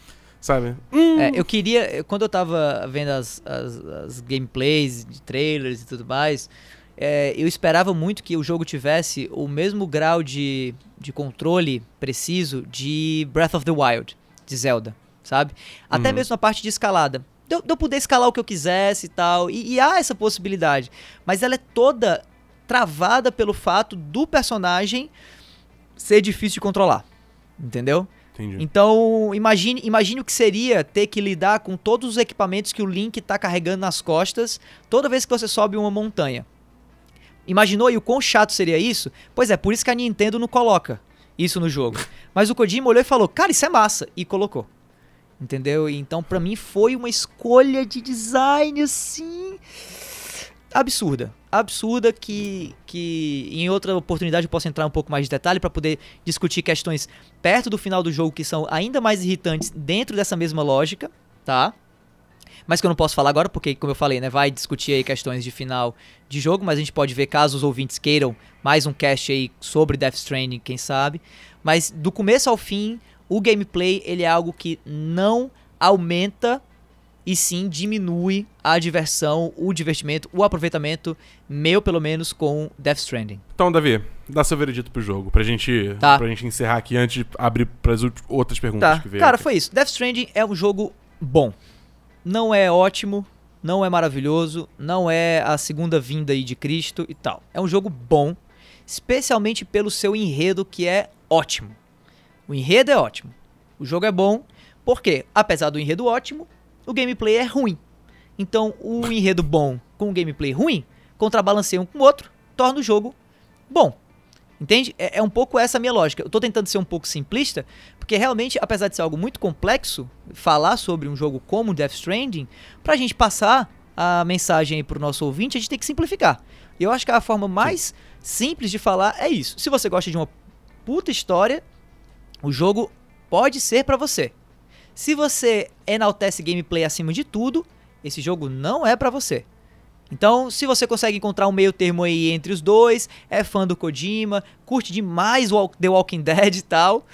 Speaker 1: sabe? Hum.
Speaker 2: É, eu queria, quando eu tava vendo as, as, as gameplays de trailers e tudo mais, é, eu esperava muito que o jogo tivesse o mesmo grau de, de controle preciso de Breath of the Wild, de Zelda, sabe? Até
Speaker 1: Uhum.
Speaker 2: mesmo na parte de escalada. De eu, de eu poder escalar o que eu quisesse e tal, e, e há essa possibilidade. Mas ela é toda travada pelo fato do personagem ser difícil de controlar, entendeu?
Speaker 1: Entendi.
Speaker 2: Então, imagine, imagine o que seria ter que lidar com todos os equipamentos que o Link tá carregando nas costas toda vez que você sobe uma montanha. Imaginou aí o quão chato seria isso? Pois é, por isso que a Nintendo não coloca isso no jogo. Mas o Kojima olhou e falou: "Cara, isso é massa" e colocou. Entendeu? Então, pra mim foi uma escolha de design assim absurda. Absurda que, que em outra oportunidade eu posso entrar um pouco mais de detalhe pra poder discutir questões perto do final do jogo que são ainda mais irritantes dentro dessa mesma lógica, tá? Mas que eu não posso falar agora, porque, como eu falei, né, vai discutir aí questões de final de jogo, mas a gente pode ver caso os ouvintes queiram mais um cast aí sobre Death Stranding, quem sabe. Mas do começo ao fim, o gameplay ele é algo que não aumenta e sim diminui a diversão, o divertimento, o aproveitamento, meu pelo menos, com Death Stranding.
Speaker 1: Então, Davi, dá seu veredito pro jogo, pra gente,
Speaker 2: Tá.
Speaker 1: pra gente encerrar aqui antes de abrir pras outras perguntas
Speaker 2: Tá,
Speaker 1: que veio.
Speaker 2: cara,
Speaker 1: aqui.
Speaker 2: foi isso. Death Stranding é um jogo bom. Não é ótimo, não é maravilhoso, não é a segunda vinda aí de Cristo e tal. É um jogo bom, especialmente pelo seu enredo que é ótimo. O enredo é ótimo. O jogo é bom, porque apesar do enredo ótimo, o gameplay é ruim. Então, o enredo bom com o gameplay ruim, contrabalanceia um com o outro, torna o jogo bom. Entende? É, é um pouco essa a minha lógica. Eu tô tentando ser um pouco simplista, porque realmente, apesar de ser algo muito complexo, falar sobre um jogo como Death Stranding, pra gente passar a mensagem aí pro nosso ouvinte, a gente tem que simplificar. E eu acho que a forma mais simples de falar é isso. Se você gosta de uma puta história, o jogo pode ser pra você. Se você enaltece gameplay acima de tudo, esse jogo não é pra você. Então, se você consegue encontrar um meio termo aí entre os dois, é fã do Kojima, curte demais The Walking Dead e tal,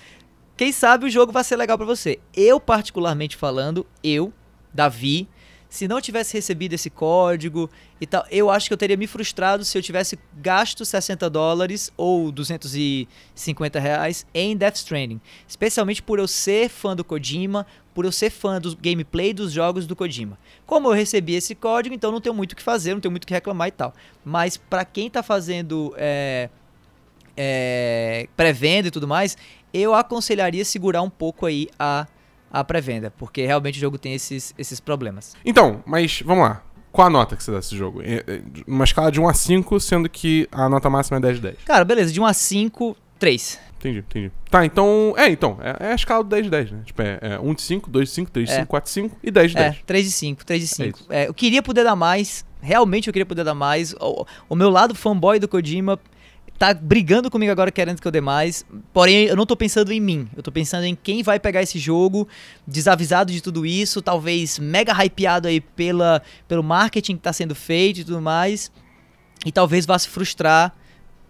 Speaker 2: quem sabe o jogo vai ser legal pra você. Eu, particularmente falando, eu, Davi, se não tivesse recebido esse código e tal, eu acho que eu teria me frustrado se eu tivesse gasto 60 dólares ou 250 reais em Death Stranding. Especialmente por eu ser fã do Kojima, por eu ser fã do gameplay dos jogos do Kojima. Como eu recebi esse código, então não tenho muito o que fazer, não tenho muito o que reclamar e tal. Mas pra quem tá fazendo é, é, pré-venda e tudo mais, eu aconselharia segurar um pouco aí a, a pré-venda, porque realmente o jogo tem esses, esses problemas.
Speaker 1: Então, mas vamos lá. Qual a nota que você dá esse jogo? É- é Uma escala de 1 a 5, sendo que a nota máxima é 10 de 10.
Speaker 2: Cara, beleza, de 1 a 5, 3.
Speaker 1: Entendi, entendi. Tá, então. É, então. É, é a escala do 10 de 10, né? Tipo, é, é 1 de 5, 2 de 5, 3 de
Speaker 2: É.
Speaker 1: 5, 4 de 5 e 10 de
Speaker 2: É,
Speaker 1: 10.
Speaker 2: 3 de 5, 3 de 5.
Speaker 1: isso.
Speaker 2: É, eu queria poder dar mais, realmente eu queria poder dar mais. O, o meu lado fanboy do Kojima tá brigando comigo agora querendo que eu dê mais. Porém, eu não tô pensando em mim. Eu tô pensando em quem vai pegar esse jogo, desavisado de tudo isso, talvez mega hypeado aí pela, pelo marketing que tá sendo feito e tudo mais. E talvez vá se frustrar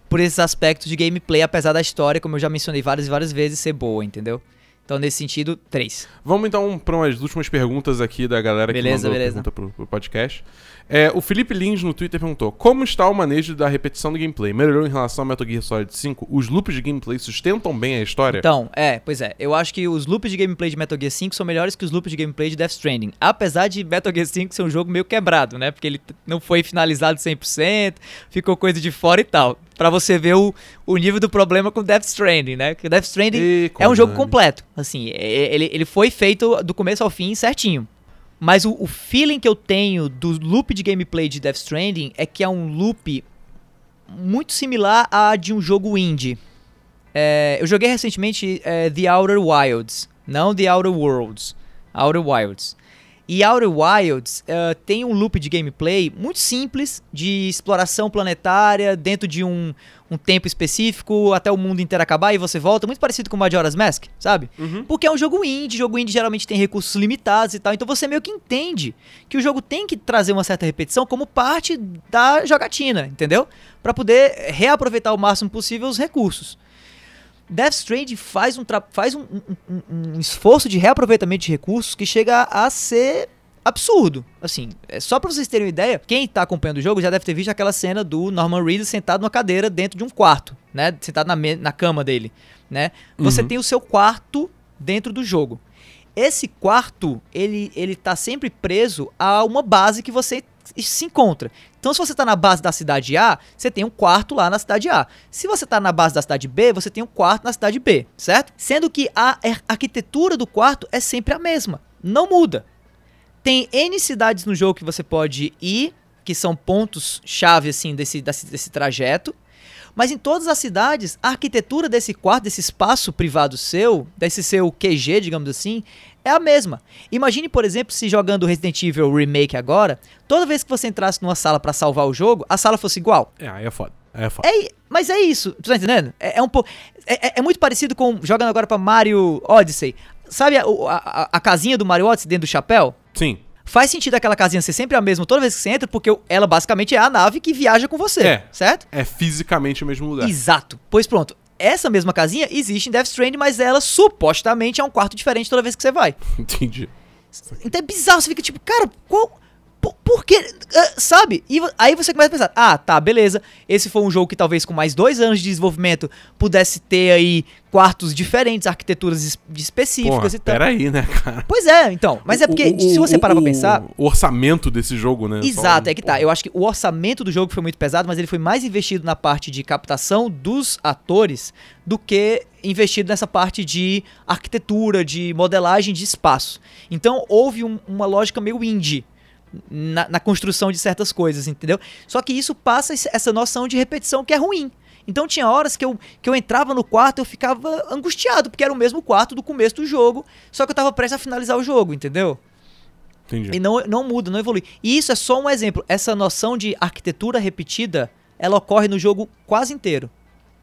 Speaker 2: por esses aspectos de gameplay, apesar da história, como eu já mencionei várias e várias vezes, ser boa, entendeu? Então, nesse sentido, 3.
Speaker 1: Vamos então para umas últimas perguntas aqui da galera que
Speaker 2: Beleza,
Speaker 1: mandou
Speaker 2: beleza.
Speaker 1: pergunta pro, pro podcast. É, o Felipe Lins no Twitter perguntou: Como está o manejo da repetição do gameplay? Melhorou em relação ao Metal Gear Solid 5? Os loops de gameplay sustentam bem a história?
Speaker 2: Então, é, pois é. Eu acho que os loops de gameplay de Metal Gear 5 são melhores que os loops de gameplay de Death Stranding. Apesar de Metal Gear 5 ser um jogo meio quebrado, né? Porque ele não foi finalizado 100%, ficou coisa de fora e tal. Pra você ver o, o nível do problema com Death Stranding, né? Porque Death Stranding
Speaker 1: E,
Speaker 2: é um jogo completo. Assim, é- ele, ele foi feito do começo ao fim certinho. Mas o, o feeling que eu tenho do loop de gameplay de Death Stranding é que é um loop muito similar à de um jogo indie. É, eu joguei recentemente é, The Outer Wilds, não The Outer Worlds, Outer Wilds. E Outer Wilds uh, tem um loop de gameplay muito simples, de exploração planetária dentro de um, um tempo específico, até o mundo inteiro acabar e você volta, muito parecido com Majora's Mask, sabe?
Speaker 1: Uhum.
Speaker 2: Porque é um jogo indie, jogo indie geralmente tem recursos limitados e tal, então você meio que entende que o jogo tem que trazer uma certa repetição como parte da jogatina, entendeu? Pra poder reaproveitar o máximo possível os recursos. Death Stranding faz, um, faz um, um- um- um esforço de reaproveitamento de recursos que chega a ser absurdo. Assim, é só pra vocês terem uma ideia, quem tá acompanhando o jogo já deve ter visto aquela cena do Norman Reedus sentado numa cadeira dentro de um quarto, né? Sentado na, na cama dele, né? Você
Speaker 1: Uhum.
Speaker 2: tem o seu quarto dentro do jogo. Esse quarto, ele, ele tá sempre preso a uma base que você se encontra. Então, se você tá na base da cidade A, você tem um quarto lá na cidade A. Se você tá na base da cidade B, você tem um quarto na cidade B, certo? Sendo que a ar- arquitetura do quarto é sempre a mesma, não muda. Tem N cidades no jogo que você pode ir, que são pontos-chave, assim, desse, desse, desse trajeto. Mas em todas as cidades, a arquitetura desse quarto, desse espaço privado seu, desse seu QG, digamos assim, é a mesma. Imagine, por exemplo, se jogando Resident Evil Remake agora, toda vez que você entrasse numa sala pra salvar o jogo, a sala fosse igual.
Speaker 1: É, aí é foda. Aí é foda.
Speaker 2: É, mas é isso, tu tá entendendo? É, é um pouco. É, é- é muito parecido com jogando agora pra Mario Odyssey. Sabe a, a- a- a casinha do Mario Odyssey dentro do chapéu?
Speaker 1: Sim.
Speaker 2: Faz sentido aquela casinha ser sempre a mesma toda vez que você entra, porque ela basicamente é a nave que viaja com você,
Speaker 1: É.
Speaker 2: certo?
Speaker 1: É fisicamente o mesmo lugar.
Speaker 2: Exato. Pois pronto. Essa mesma casinha existe em Death Stranding, mas ela supostamente é um quarto diferente toda vez que você vai.
Speaker 1: Entendi.
Speaker 2: Então é bizarro, você fica tipo, cara, qual. Por, por quê? Ah, sabe? E aí você começa a pensar, ah, tá, beleza. Esse foi um jogo que talvez com mais dois anos de desenvolvimento pudesse ter aí quartos diferentes, arquiteturas es- específicas
Speaker 1: Porra,
Speaker 2: e tal.
Speaker 1: peraí, né, cara?
Speaker 2: Pois é, então. Mas é porque,
Speaker 1: O- o-
Speaker 2: se você parar pra
Speaker 1: o-
Speaker 2: pensar.
Speaker 1: O orçamento desse jogo, né?
Speaker 2: Exato,
Speaker 1: Só-
Speaker 2: é que tá. Eu acho que o orçamento do jogo foi muito pesado, mas ele foi mais investido na parte de captação dos atores do que investido nessa parte de arquitetura, de modelagem de espaço. Então houve um- uma lógica meio indie na, na construção de certas coisas, entendeu? Só que isso passa essa noção de repetição que é ruim. Então tinha horas que eu, que eu entrava no quarto e eu ficava angustiado, porque era o mesmo quarto do começo do jogo, só que eu tava prestes a finalizar o jogo, entendeu?
Speaker 1: Entendi.
Speaker 2: E não, não muda, não evolui. E isso é só um exemplo. Essa noção de arquitetura repetida, ela ocorre no jogo quase inteiro.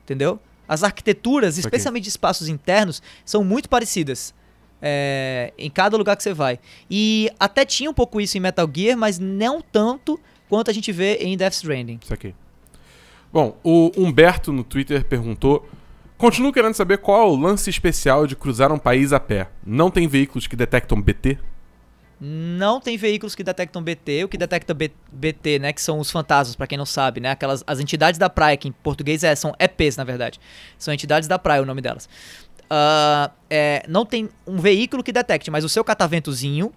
Speaker 2: Entendeu? As arquiteturas, especialmente de espaços internos, são muito parecidas. É, em cada lugar que você vai. E até tinha um pouco isso em Metal Gear, mas não tanto quanto a gente vê em Death Stranding.
Speaker 1: Isso aqui. Bom, o Humberto no Twitter perguntou: Continuo querendo saber qual é o lance especial de cruzar um país a pé. Não tem veículos que detectam BT?
Speaker 2: Não tem veículos que detectam BT, o que detecta B- BT, né, que são os fantasmas, pra quem não sabe, né, aquelas as entidades da praia, que em português é, são EPs, na verdade. São entidades da praia o nome delas. Ah, é, não tem um veículo que detecte, mas o seu cataventozinho,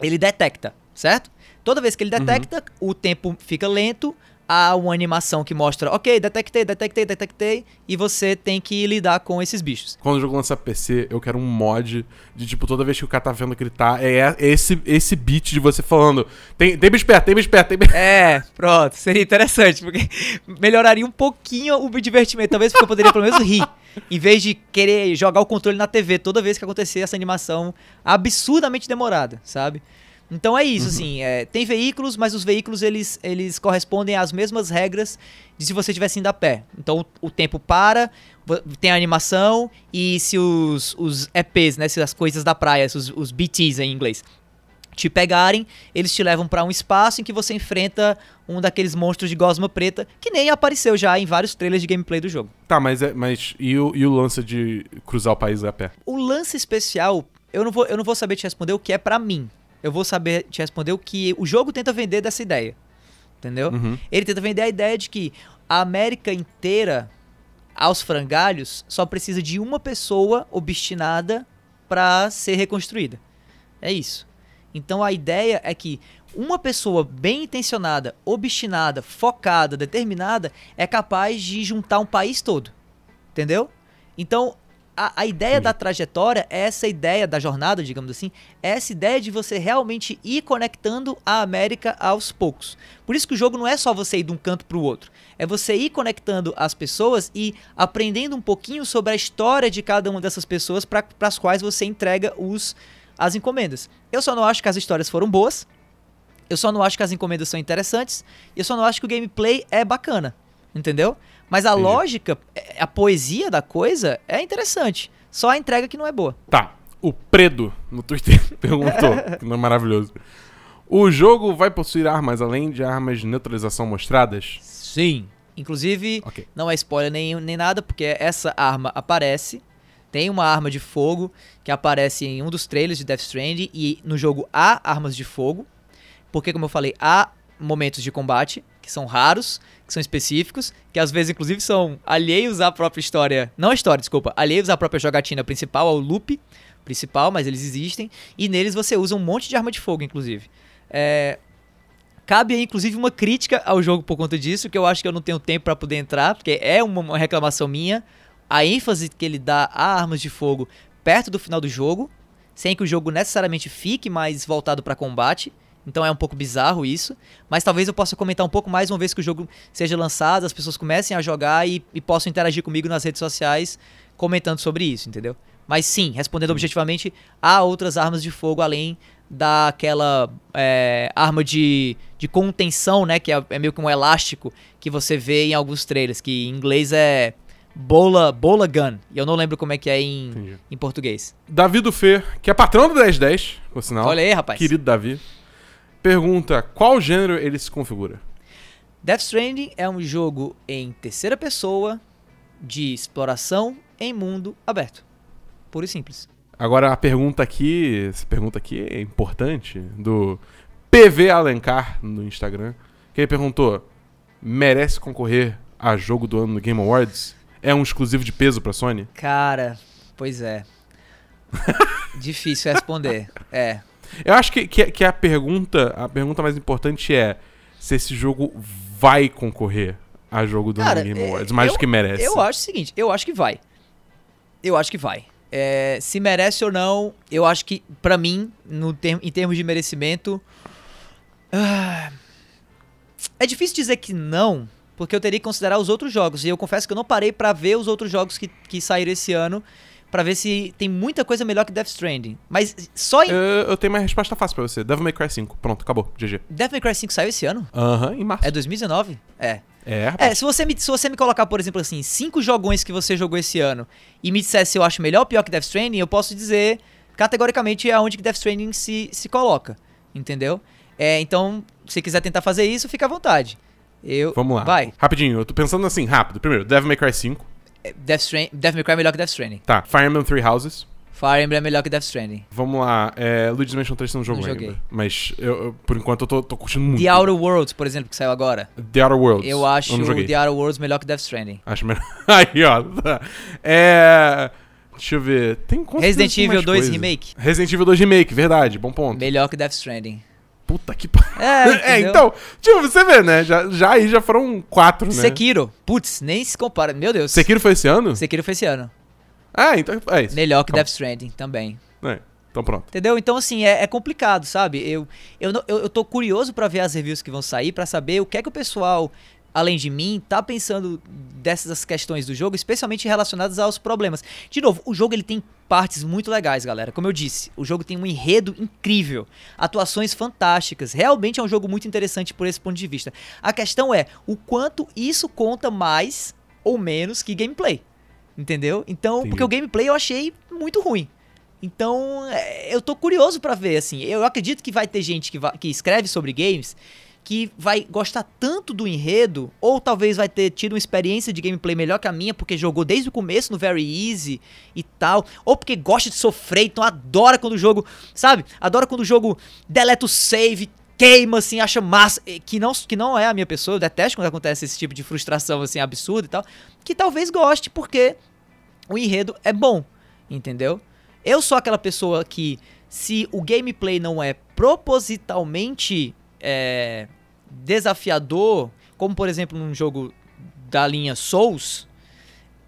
Speaker 2: ele detecta, certo? Toda vez que ele detecta, o tempo fica lento, há uma animação que mostra, ok, detectei, detectei, detectei, e você tem que lidar com esses bichos.
Speaker 1: Quando o jogo lança PC, eu quero um mod de tipo, toda vez que o cara tá vendo gritar, é é esse, esse beat de você falando: tem, tem bicho perto, tem bicho perto, tem bicho
Speaker 2: É, pronto, seria interessante, porque melhoraria um pouquinho o divertimento, talvez porque eu poderia pelo menos rir, em vez de querer jogar o controle na TV toda vez que acontecer essa animação absurdamente demorada, sabe? Então é isso, assim, é, tem veículos, mas os veículos eles, eles correspondem às mesmas regras de se você estivesse indo a pé. Então o, o tempo para, tem a animação, e se os, os EPs, né, se as coisas da praia, se os, os BTs em inglês, te pegarem, eles te levam pra um espaço em que você enfrenta um daqueles monstros de gosma preta que nem apareceu já em vários trailers de gameplay do jogo.
Speaker 1: Tá, mas, é, mas e, o, e o lance de cruzar o país a pé?
Speaker 2: O lance especial, eu não vou, eu não vou saber te responder o que é pra mim. Eu vou saber te responder o que o jogo tenta vender dessa ideia. Entendeu?
Speaker 1: Uhum.
Speaker 2: Ele tenta vender a ideia de que a América inteira, aos frangalhos, só precisa de uma pessoa obstinada pra ser reconstruída. É isso. Então a ideia é que uma pessoa bem intencionada, obstinada, focada, determinada, é capaz de juntar um país todo. Entendeu? Então, a, a ideia da trajetória é essa ideia da jornada, digamos assim, é essa ideia de você realmente ir conectando a América aos poucos. Por isso que o jogo não é só você ir de um canto para o outro, é você ir conectando as pessoas e aprendendo um pouquinho sobre a história de cada uma dessas pessoas para as quais você entrega os as encomendas. Eu só não acho que as histórias foram boas, eu só não acho que as encomendas são interessantes, e eu só não acho que o gameplay é bacana, entendeu? Mas a
Speaker 1: Entendi.
Speaker 2: lógica, é- a poesia da coisa é interessante. Só a entrega que não é boa.
Speaker 1: Tá. O Predo no Twitter perguntou, que não é maravilhoso. O jogo vai possuir armas além de armas de neutralização mostradas?
Speaker 2: Sim. Inclusive,
Speaker 1: Ok.
Speaker 2: não é spoiler nem, nem nada, porque essa arma aparece. Tem uma arma de fogo que aparece em um dos trailers de Death Stranding e no jogo há armas de fogo. Porque, como eu falei, há momentos de combate que são raros, que são específicos, que às vezes, inclusive, são alheios à própria história. Não a história, desculpa. Alheios à própria jogatina principal, ao loop principal, mas eles existem. E neles você usa um monte de arma de fogo, inclusive. É, Cabe aí, inclusive, uma crítica ao jogo por conta disso, que eu acho que eu não tenho tempo pra poder entrar, porque é uma reclamação minha. A ênfase que ele dá a armas de fogo perto do final do jogo, sem que o jogo necessariamente fique mais voltado pra combate. Então é um pouco bizarro isso. Mas talvez eu possa comentar um pouco mais uma vez que o jogo seja lançado, as pessoas comecem a jogar e, e possam interagir comigo nas redes sociais comentando sobre isso, entendeu? Mas sim, respondendo objetivamente, há outras armas de fogo além daquela é, arma de, de contenção, né? Que é, é meio que um elástico que você vê em alguns trailers, que em inglês é bola, bola gun. E eu não lembro como é que é em,
Speaker 1: Entendi.
Speaker 2: em português.
Speaker 1: Davi do Fê, que é patrão do 1010, por sinal.
Speaker 2: Olha aí, rapaz.
Speaker 1: Querido Davi. Pergunta, qual gênero ele se configura?
Speaker 2: Death Stranding é um jogo em terceira pessoa de exploração em mundo aberto. Puro e simples.
Speaker 1: Agora a pergunta aqui, essa pergunta aqui é importante, do PV Alencar no Instagram, que ele perguntou, merece concorrer a jogo do ano no Game Awards? É um exclusivo de peso pra Sony?
Speaker 2: Cara, pois é. Difícil responder. É.
Speaker 1: Eu acho que, que, que a pergunta, a pergunta mais importante é se esse jogo vai concorrer a jogo do
Speaker 2: Cara,
Speaker 1: Game
Speaker 2: é,
Speaker 1: Awards, mais
Speaker 2: eu-
Speaker 1: do que merece.
Speaker 2: Eu acho o seguinte, eu acho que vai. Eu acho que vai. É, se merece ou não, eu acho que, pra mim, no term- em termos de merecimento. ah, é difícil dizer que não, porque eu teria que considerar os outros jogos. E eu confesso que eu não parei pra ver os outros jogos que, que saíram esse ano, pra ver se tem muita coisa melhor que Death Stranding. Mas só em.
Speaker 1: Eu, eu tenho uma resposta fácil pra você. Devil May Cry 5. Pronto, acabou. GG.
Speaker 2: Death May Cry 5 saiu esse ano?
Speaker 1: Aham, em março.
Speaker 2: É 2019? É.
Speaker 1: É, rapaz.
Speaker 2: É, se você, me, se você me colocar, por exemplo, assim, cinco jogões que você jogou esse ano e me dissesse se eu acho melhor ou pior que Death Stranding, eu posso dizer categoricamente aonde que Death Stranding se, se coloca, entendeu? É, então, se quiser tentar fazer isso, fica à vontade. Eu,
Speaker 1: Vamos lá.
Speaker 2: Vai.
Speaker 1: Rapidinho, eu tô pensando assim, rápido. Primeiro, Devil May Cry 5.
Speaker 2: É, Death, Strand, Death May Cry é melhor que Death Stranding.
Speaker 1: Tá, Fire Emblem Three Houses.
Speaker 2: Fire Emblem é melhor que Death Stranding.
Speaker 1: Vamos lá, é, Luigi's Mansion 3 você não jogou
Speaker 2: Não
Speaker 1: ainda.
Speaker 2: joguei.
Speaker 1: Mas, eu, eu- por enquanto, eu tô, tô curtindo muito.
Speaker 2: The Outer Worlds, por exemplo, que saiu agora.
Speaker 1: The Outer Worlds.
Speaker 2: Eu acho
Speaker 1: joguei.
Speaker 2: The Outer Worlds melhor que Death Stranding.
Speaker 1: Acho melhor. Aí, ó. tá. É... Deixa eu ver. Tem
Speaker 2: Resident Evil
Speaker 1: mais
Speaker 2: 2
Speaker 1: coisa.
Speaker 2: Remake.
Speaker 1: Resident Evil 2 Remake, verdade. Bom ponto.
Speaker 2: Melhor que Death Stranding.
Speaker 1: Puta que pariu.
Speaker 2: É,
Speaker 1: É, então, tipo, você vê, né? Já, já aí já foram quatro, né?
Speaker 2: Sekiro. Putz, nem se compara. Meu Deus.
Speaker 1: Sekiro foi esse ano?
Speaker 2: Sekiro foi esse ano.
Speaker 1: Ah, então é isso.
Speaker 2: Melhor que
Speaker 1: Calma.
Speaker 2: Death Stranding também.
Speaker 1: É, então pronto.
Speaker 2: Entendeu? Então, assim, é, é complicado, sabe? Eu, eu, eu, eu tô curioso pra ver as reviews que vão sair, pra saber o que é que o pessoal, além de mim, tá pensando dessas questões do jogo, especialmente relacionadas aos problemas. De novo, o jogo ele tem partes muito legais, galera. Como eu disse, o jogo tem um enredo incrível, atuações fantásticas. Realmente é um jogo muito interessante por esse ponto de vista. A questão é o quanto isso conta mais ou menos que gameplay. Entendeu? Então,
Speaker 1: Entendi.
Speaker 2: porque o gameplay eu achei muito ruim. Então, é, eu tô curioso pra ver, assim. Eu acredito que vai ter gente que, vai- que escreve sobre games que vai gostar tanto do enredo, ou talvez vai ter tido uma experiência de gameplay melhor que a minha, porque jogou desde o começo no Very Easy e tal, ou porque gosta de sofrer, então adora quando o jogo, sabe? Adora quando o jogo deleta o save, queima, assim, acha massa, que não, que não é a minha pessoa, eu detesto quando acontece esse tipo de frustração, assim, absurda e tal, que talvez goste, porque o enredo é bom, entendeu? Eu sou aquela pessoa que, se o gameplay não é propositalmente é, desafiador, como por exemplo num jogo da linha Souls,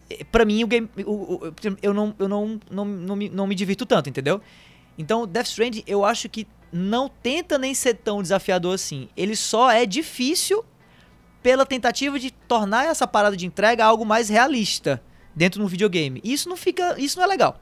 Speaker 2: eh, pra mim o game. o- o- eu não, eu não, não, não, me, não me divirto tanto, entendeu? Então, Death Stranding, eu acho que não tenta nem ser tão desafiador assim. Ele só é difícil pela tentativa de tornar essa parada de entrega algo mais realista dentro de um videogame. E isso não fica. Isso não é legal.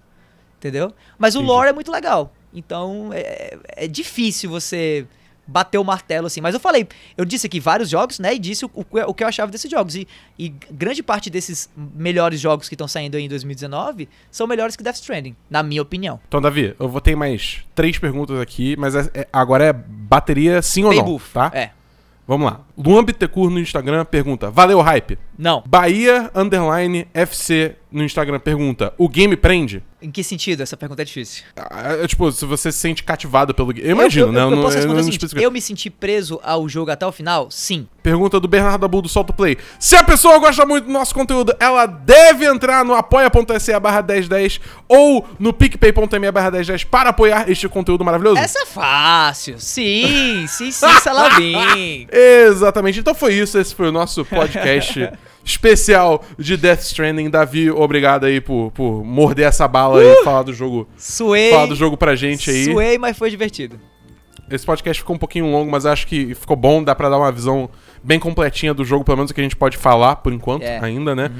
Speaker 2: Entendeu? Mas o lore é muito legal. Então é, é difícil você bater o martelo assim. Mas eu falei, eu disse aqui vários jogos, né? E disse o, o, o que eu achava desses jogos. E, e grande parte desses melhores jogos que estão saindo aí em 2019 são melhores que Death Stranding, na minha opinião.
Speaker 1: Então, Davi, eu vou ter mais três perguntas aqui, mas é- é- agora é bateria sim ou
Speaker 2: Bem
Speaker 1: não,
Speaker 2: buff.
Speaker 1: tá?
Speaker 2: É.
Speaker 1: Vamos lá. Luan Bittencourt no Instagram pergunta, valeu hype?
Speaker 2: Não.
Speaker 1: Bahia Underline FC no Instagram pergunta, o game prende?
Speaker 2: Em que sentido? Essa pergunta é difícil.
Speaker 1: Ah, é, tipo, se você se sente cativado pelo game. Eu imagino,
Speaker 2: eu,
Speaker 1: né?
Speaker 2: Eu, eu posso responder seguinte,
Speaker 1: especifica.
Speaker 2: eu me senti preso ao jogo até o final? Sim.
Speaker 1: Pergunta do Bernardo Abu do Solto Play. Se a pessoa gosta muito do nosso conteúdo, ela deve entrar no apoia.se barra 1010 ou no picpay.me barra 1010 para apoiar este conteúdo maravilhoso?
Speaker 2: Essa é fácil. Sim, sim, sim, Salavim.
Speaker 1: Exatamente. Então foi isso. Esse foi o nosso podcast especial de Death Stranding. Davi, obrigado aí por, por morder essa bala
Speaker 2: Uh!
Speaker 1: e falar do jogo.
Speaker 2: Suei.
Speaker 1: Falar do jogo pra gente aí.
Speaker 2: Suei, mas foi divertido.
Speaker 1: Esse podcast ficou um pouquinho longo, mas acho que ficou bom. Dá pra dar uma visão bem completinha do jogo, pelo menos o que a gente pode falar por enquanto,
Speaker 2: É.
Speaker 1: ainda, né?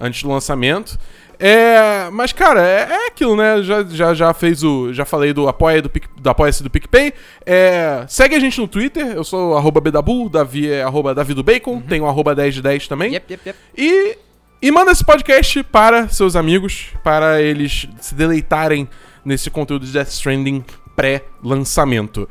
Speaker 1: Antes do lançamento. É, mas, cara, é, é aquilo, né? Já, já, já fez o. Já falei do apoia do, Pic- do apoia-se do PicPay. É, segue a gente no Twitter. Eu sou arroba Bedabu, Davi é arroba Davi do Bacon, tem o arroba 10 de 10 também.
Speaker 2: Yep, yep, yep.
Speaker 1: E, e manda esse podcast para seus amigos, para eles se deleitarem nesse conteúdo de Death Stranding pré-lançamento.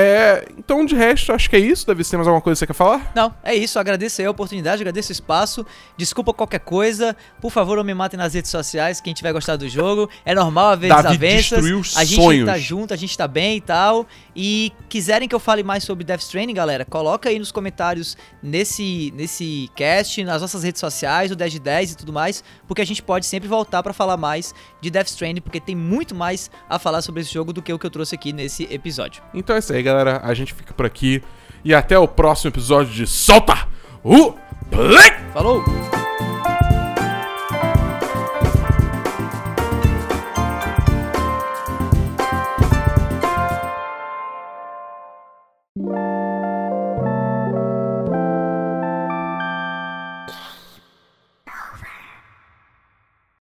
Speaker 1: É, então, de resto, acho que é isso. Davi, você tem mais alguma coisa que você quer falar?
Speaker 2: Não, é isso. Agradeço aí a oportunidade, agradeço o espaço. Desculpa qualquer coisa. Por favor, não me matem nas redes sociais. Quem tiver gostado do jogo. É normal haver
Speaker 1: Davi
Speaker 2: desavenças. A gente
Speaker 1: sonhos.
Speaker 2: tá junto, a gente tá bem e tal. E quiserem que eu fale mais sobre Death Stranding, galera, coloca aí nos comentários nesse, nesse cast, nas nossas redes sociais, o 10 de 10 e tudo mais, porque a gente pode sempre voltar pra falar mais de Death Stranding, porque tem muito mais a falar sobre esse jogo do que o que eu trouxe aqui nesse episódio.
Speaker 1: Então é isso aí, galera. A gente fica por aqui. E até o próximo episódio de Solta o Play!
Speaker 2: Falou!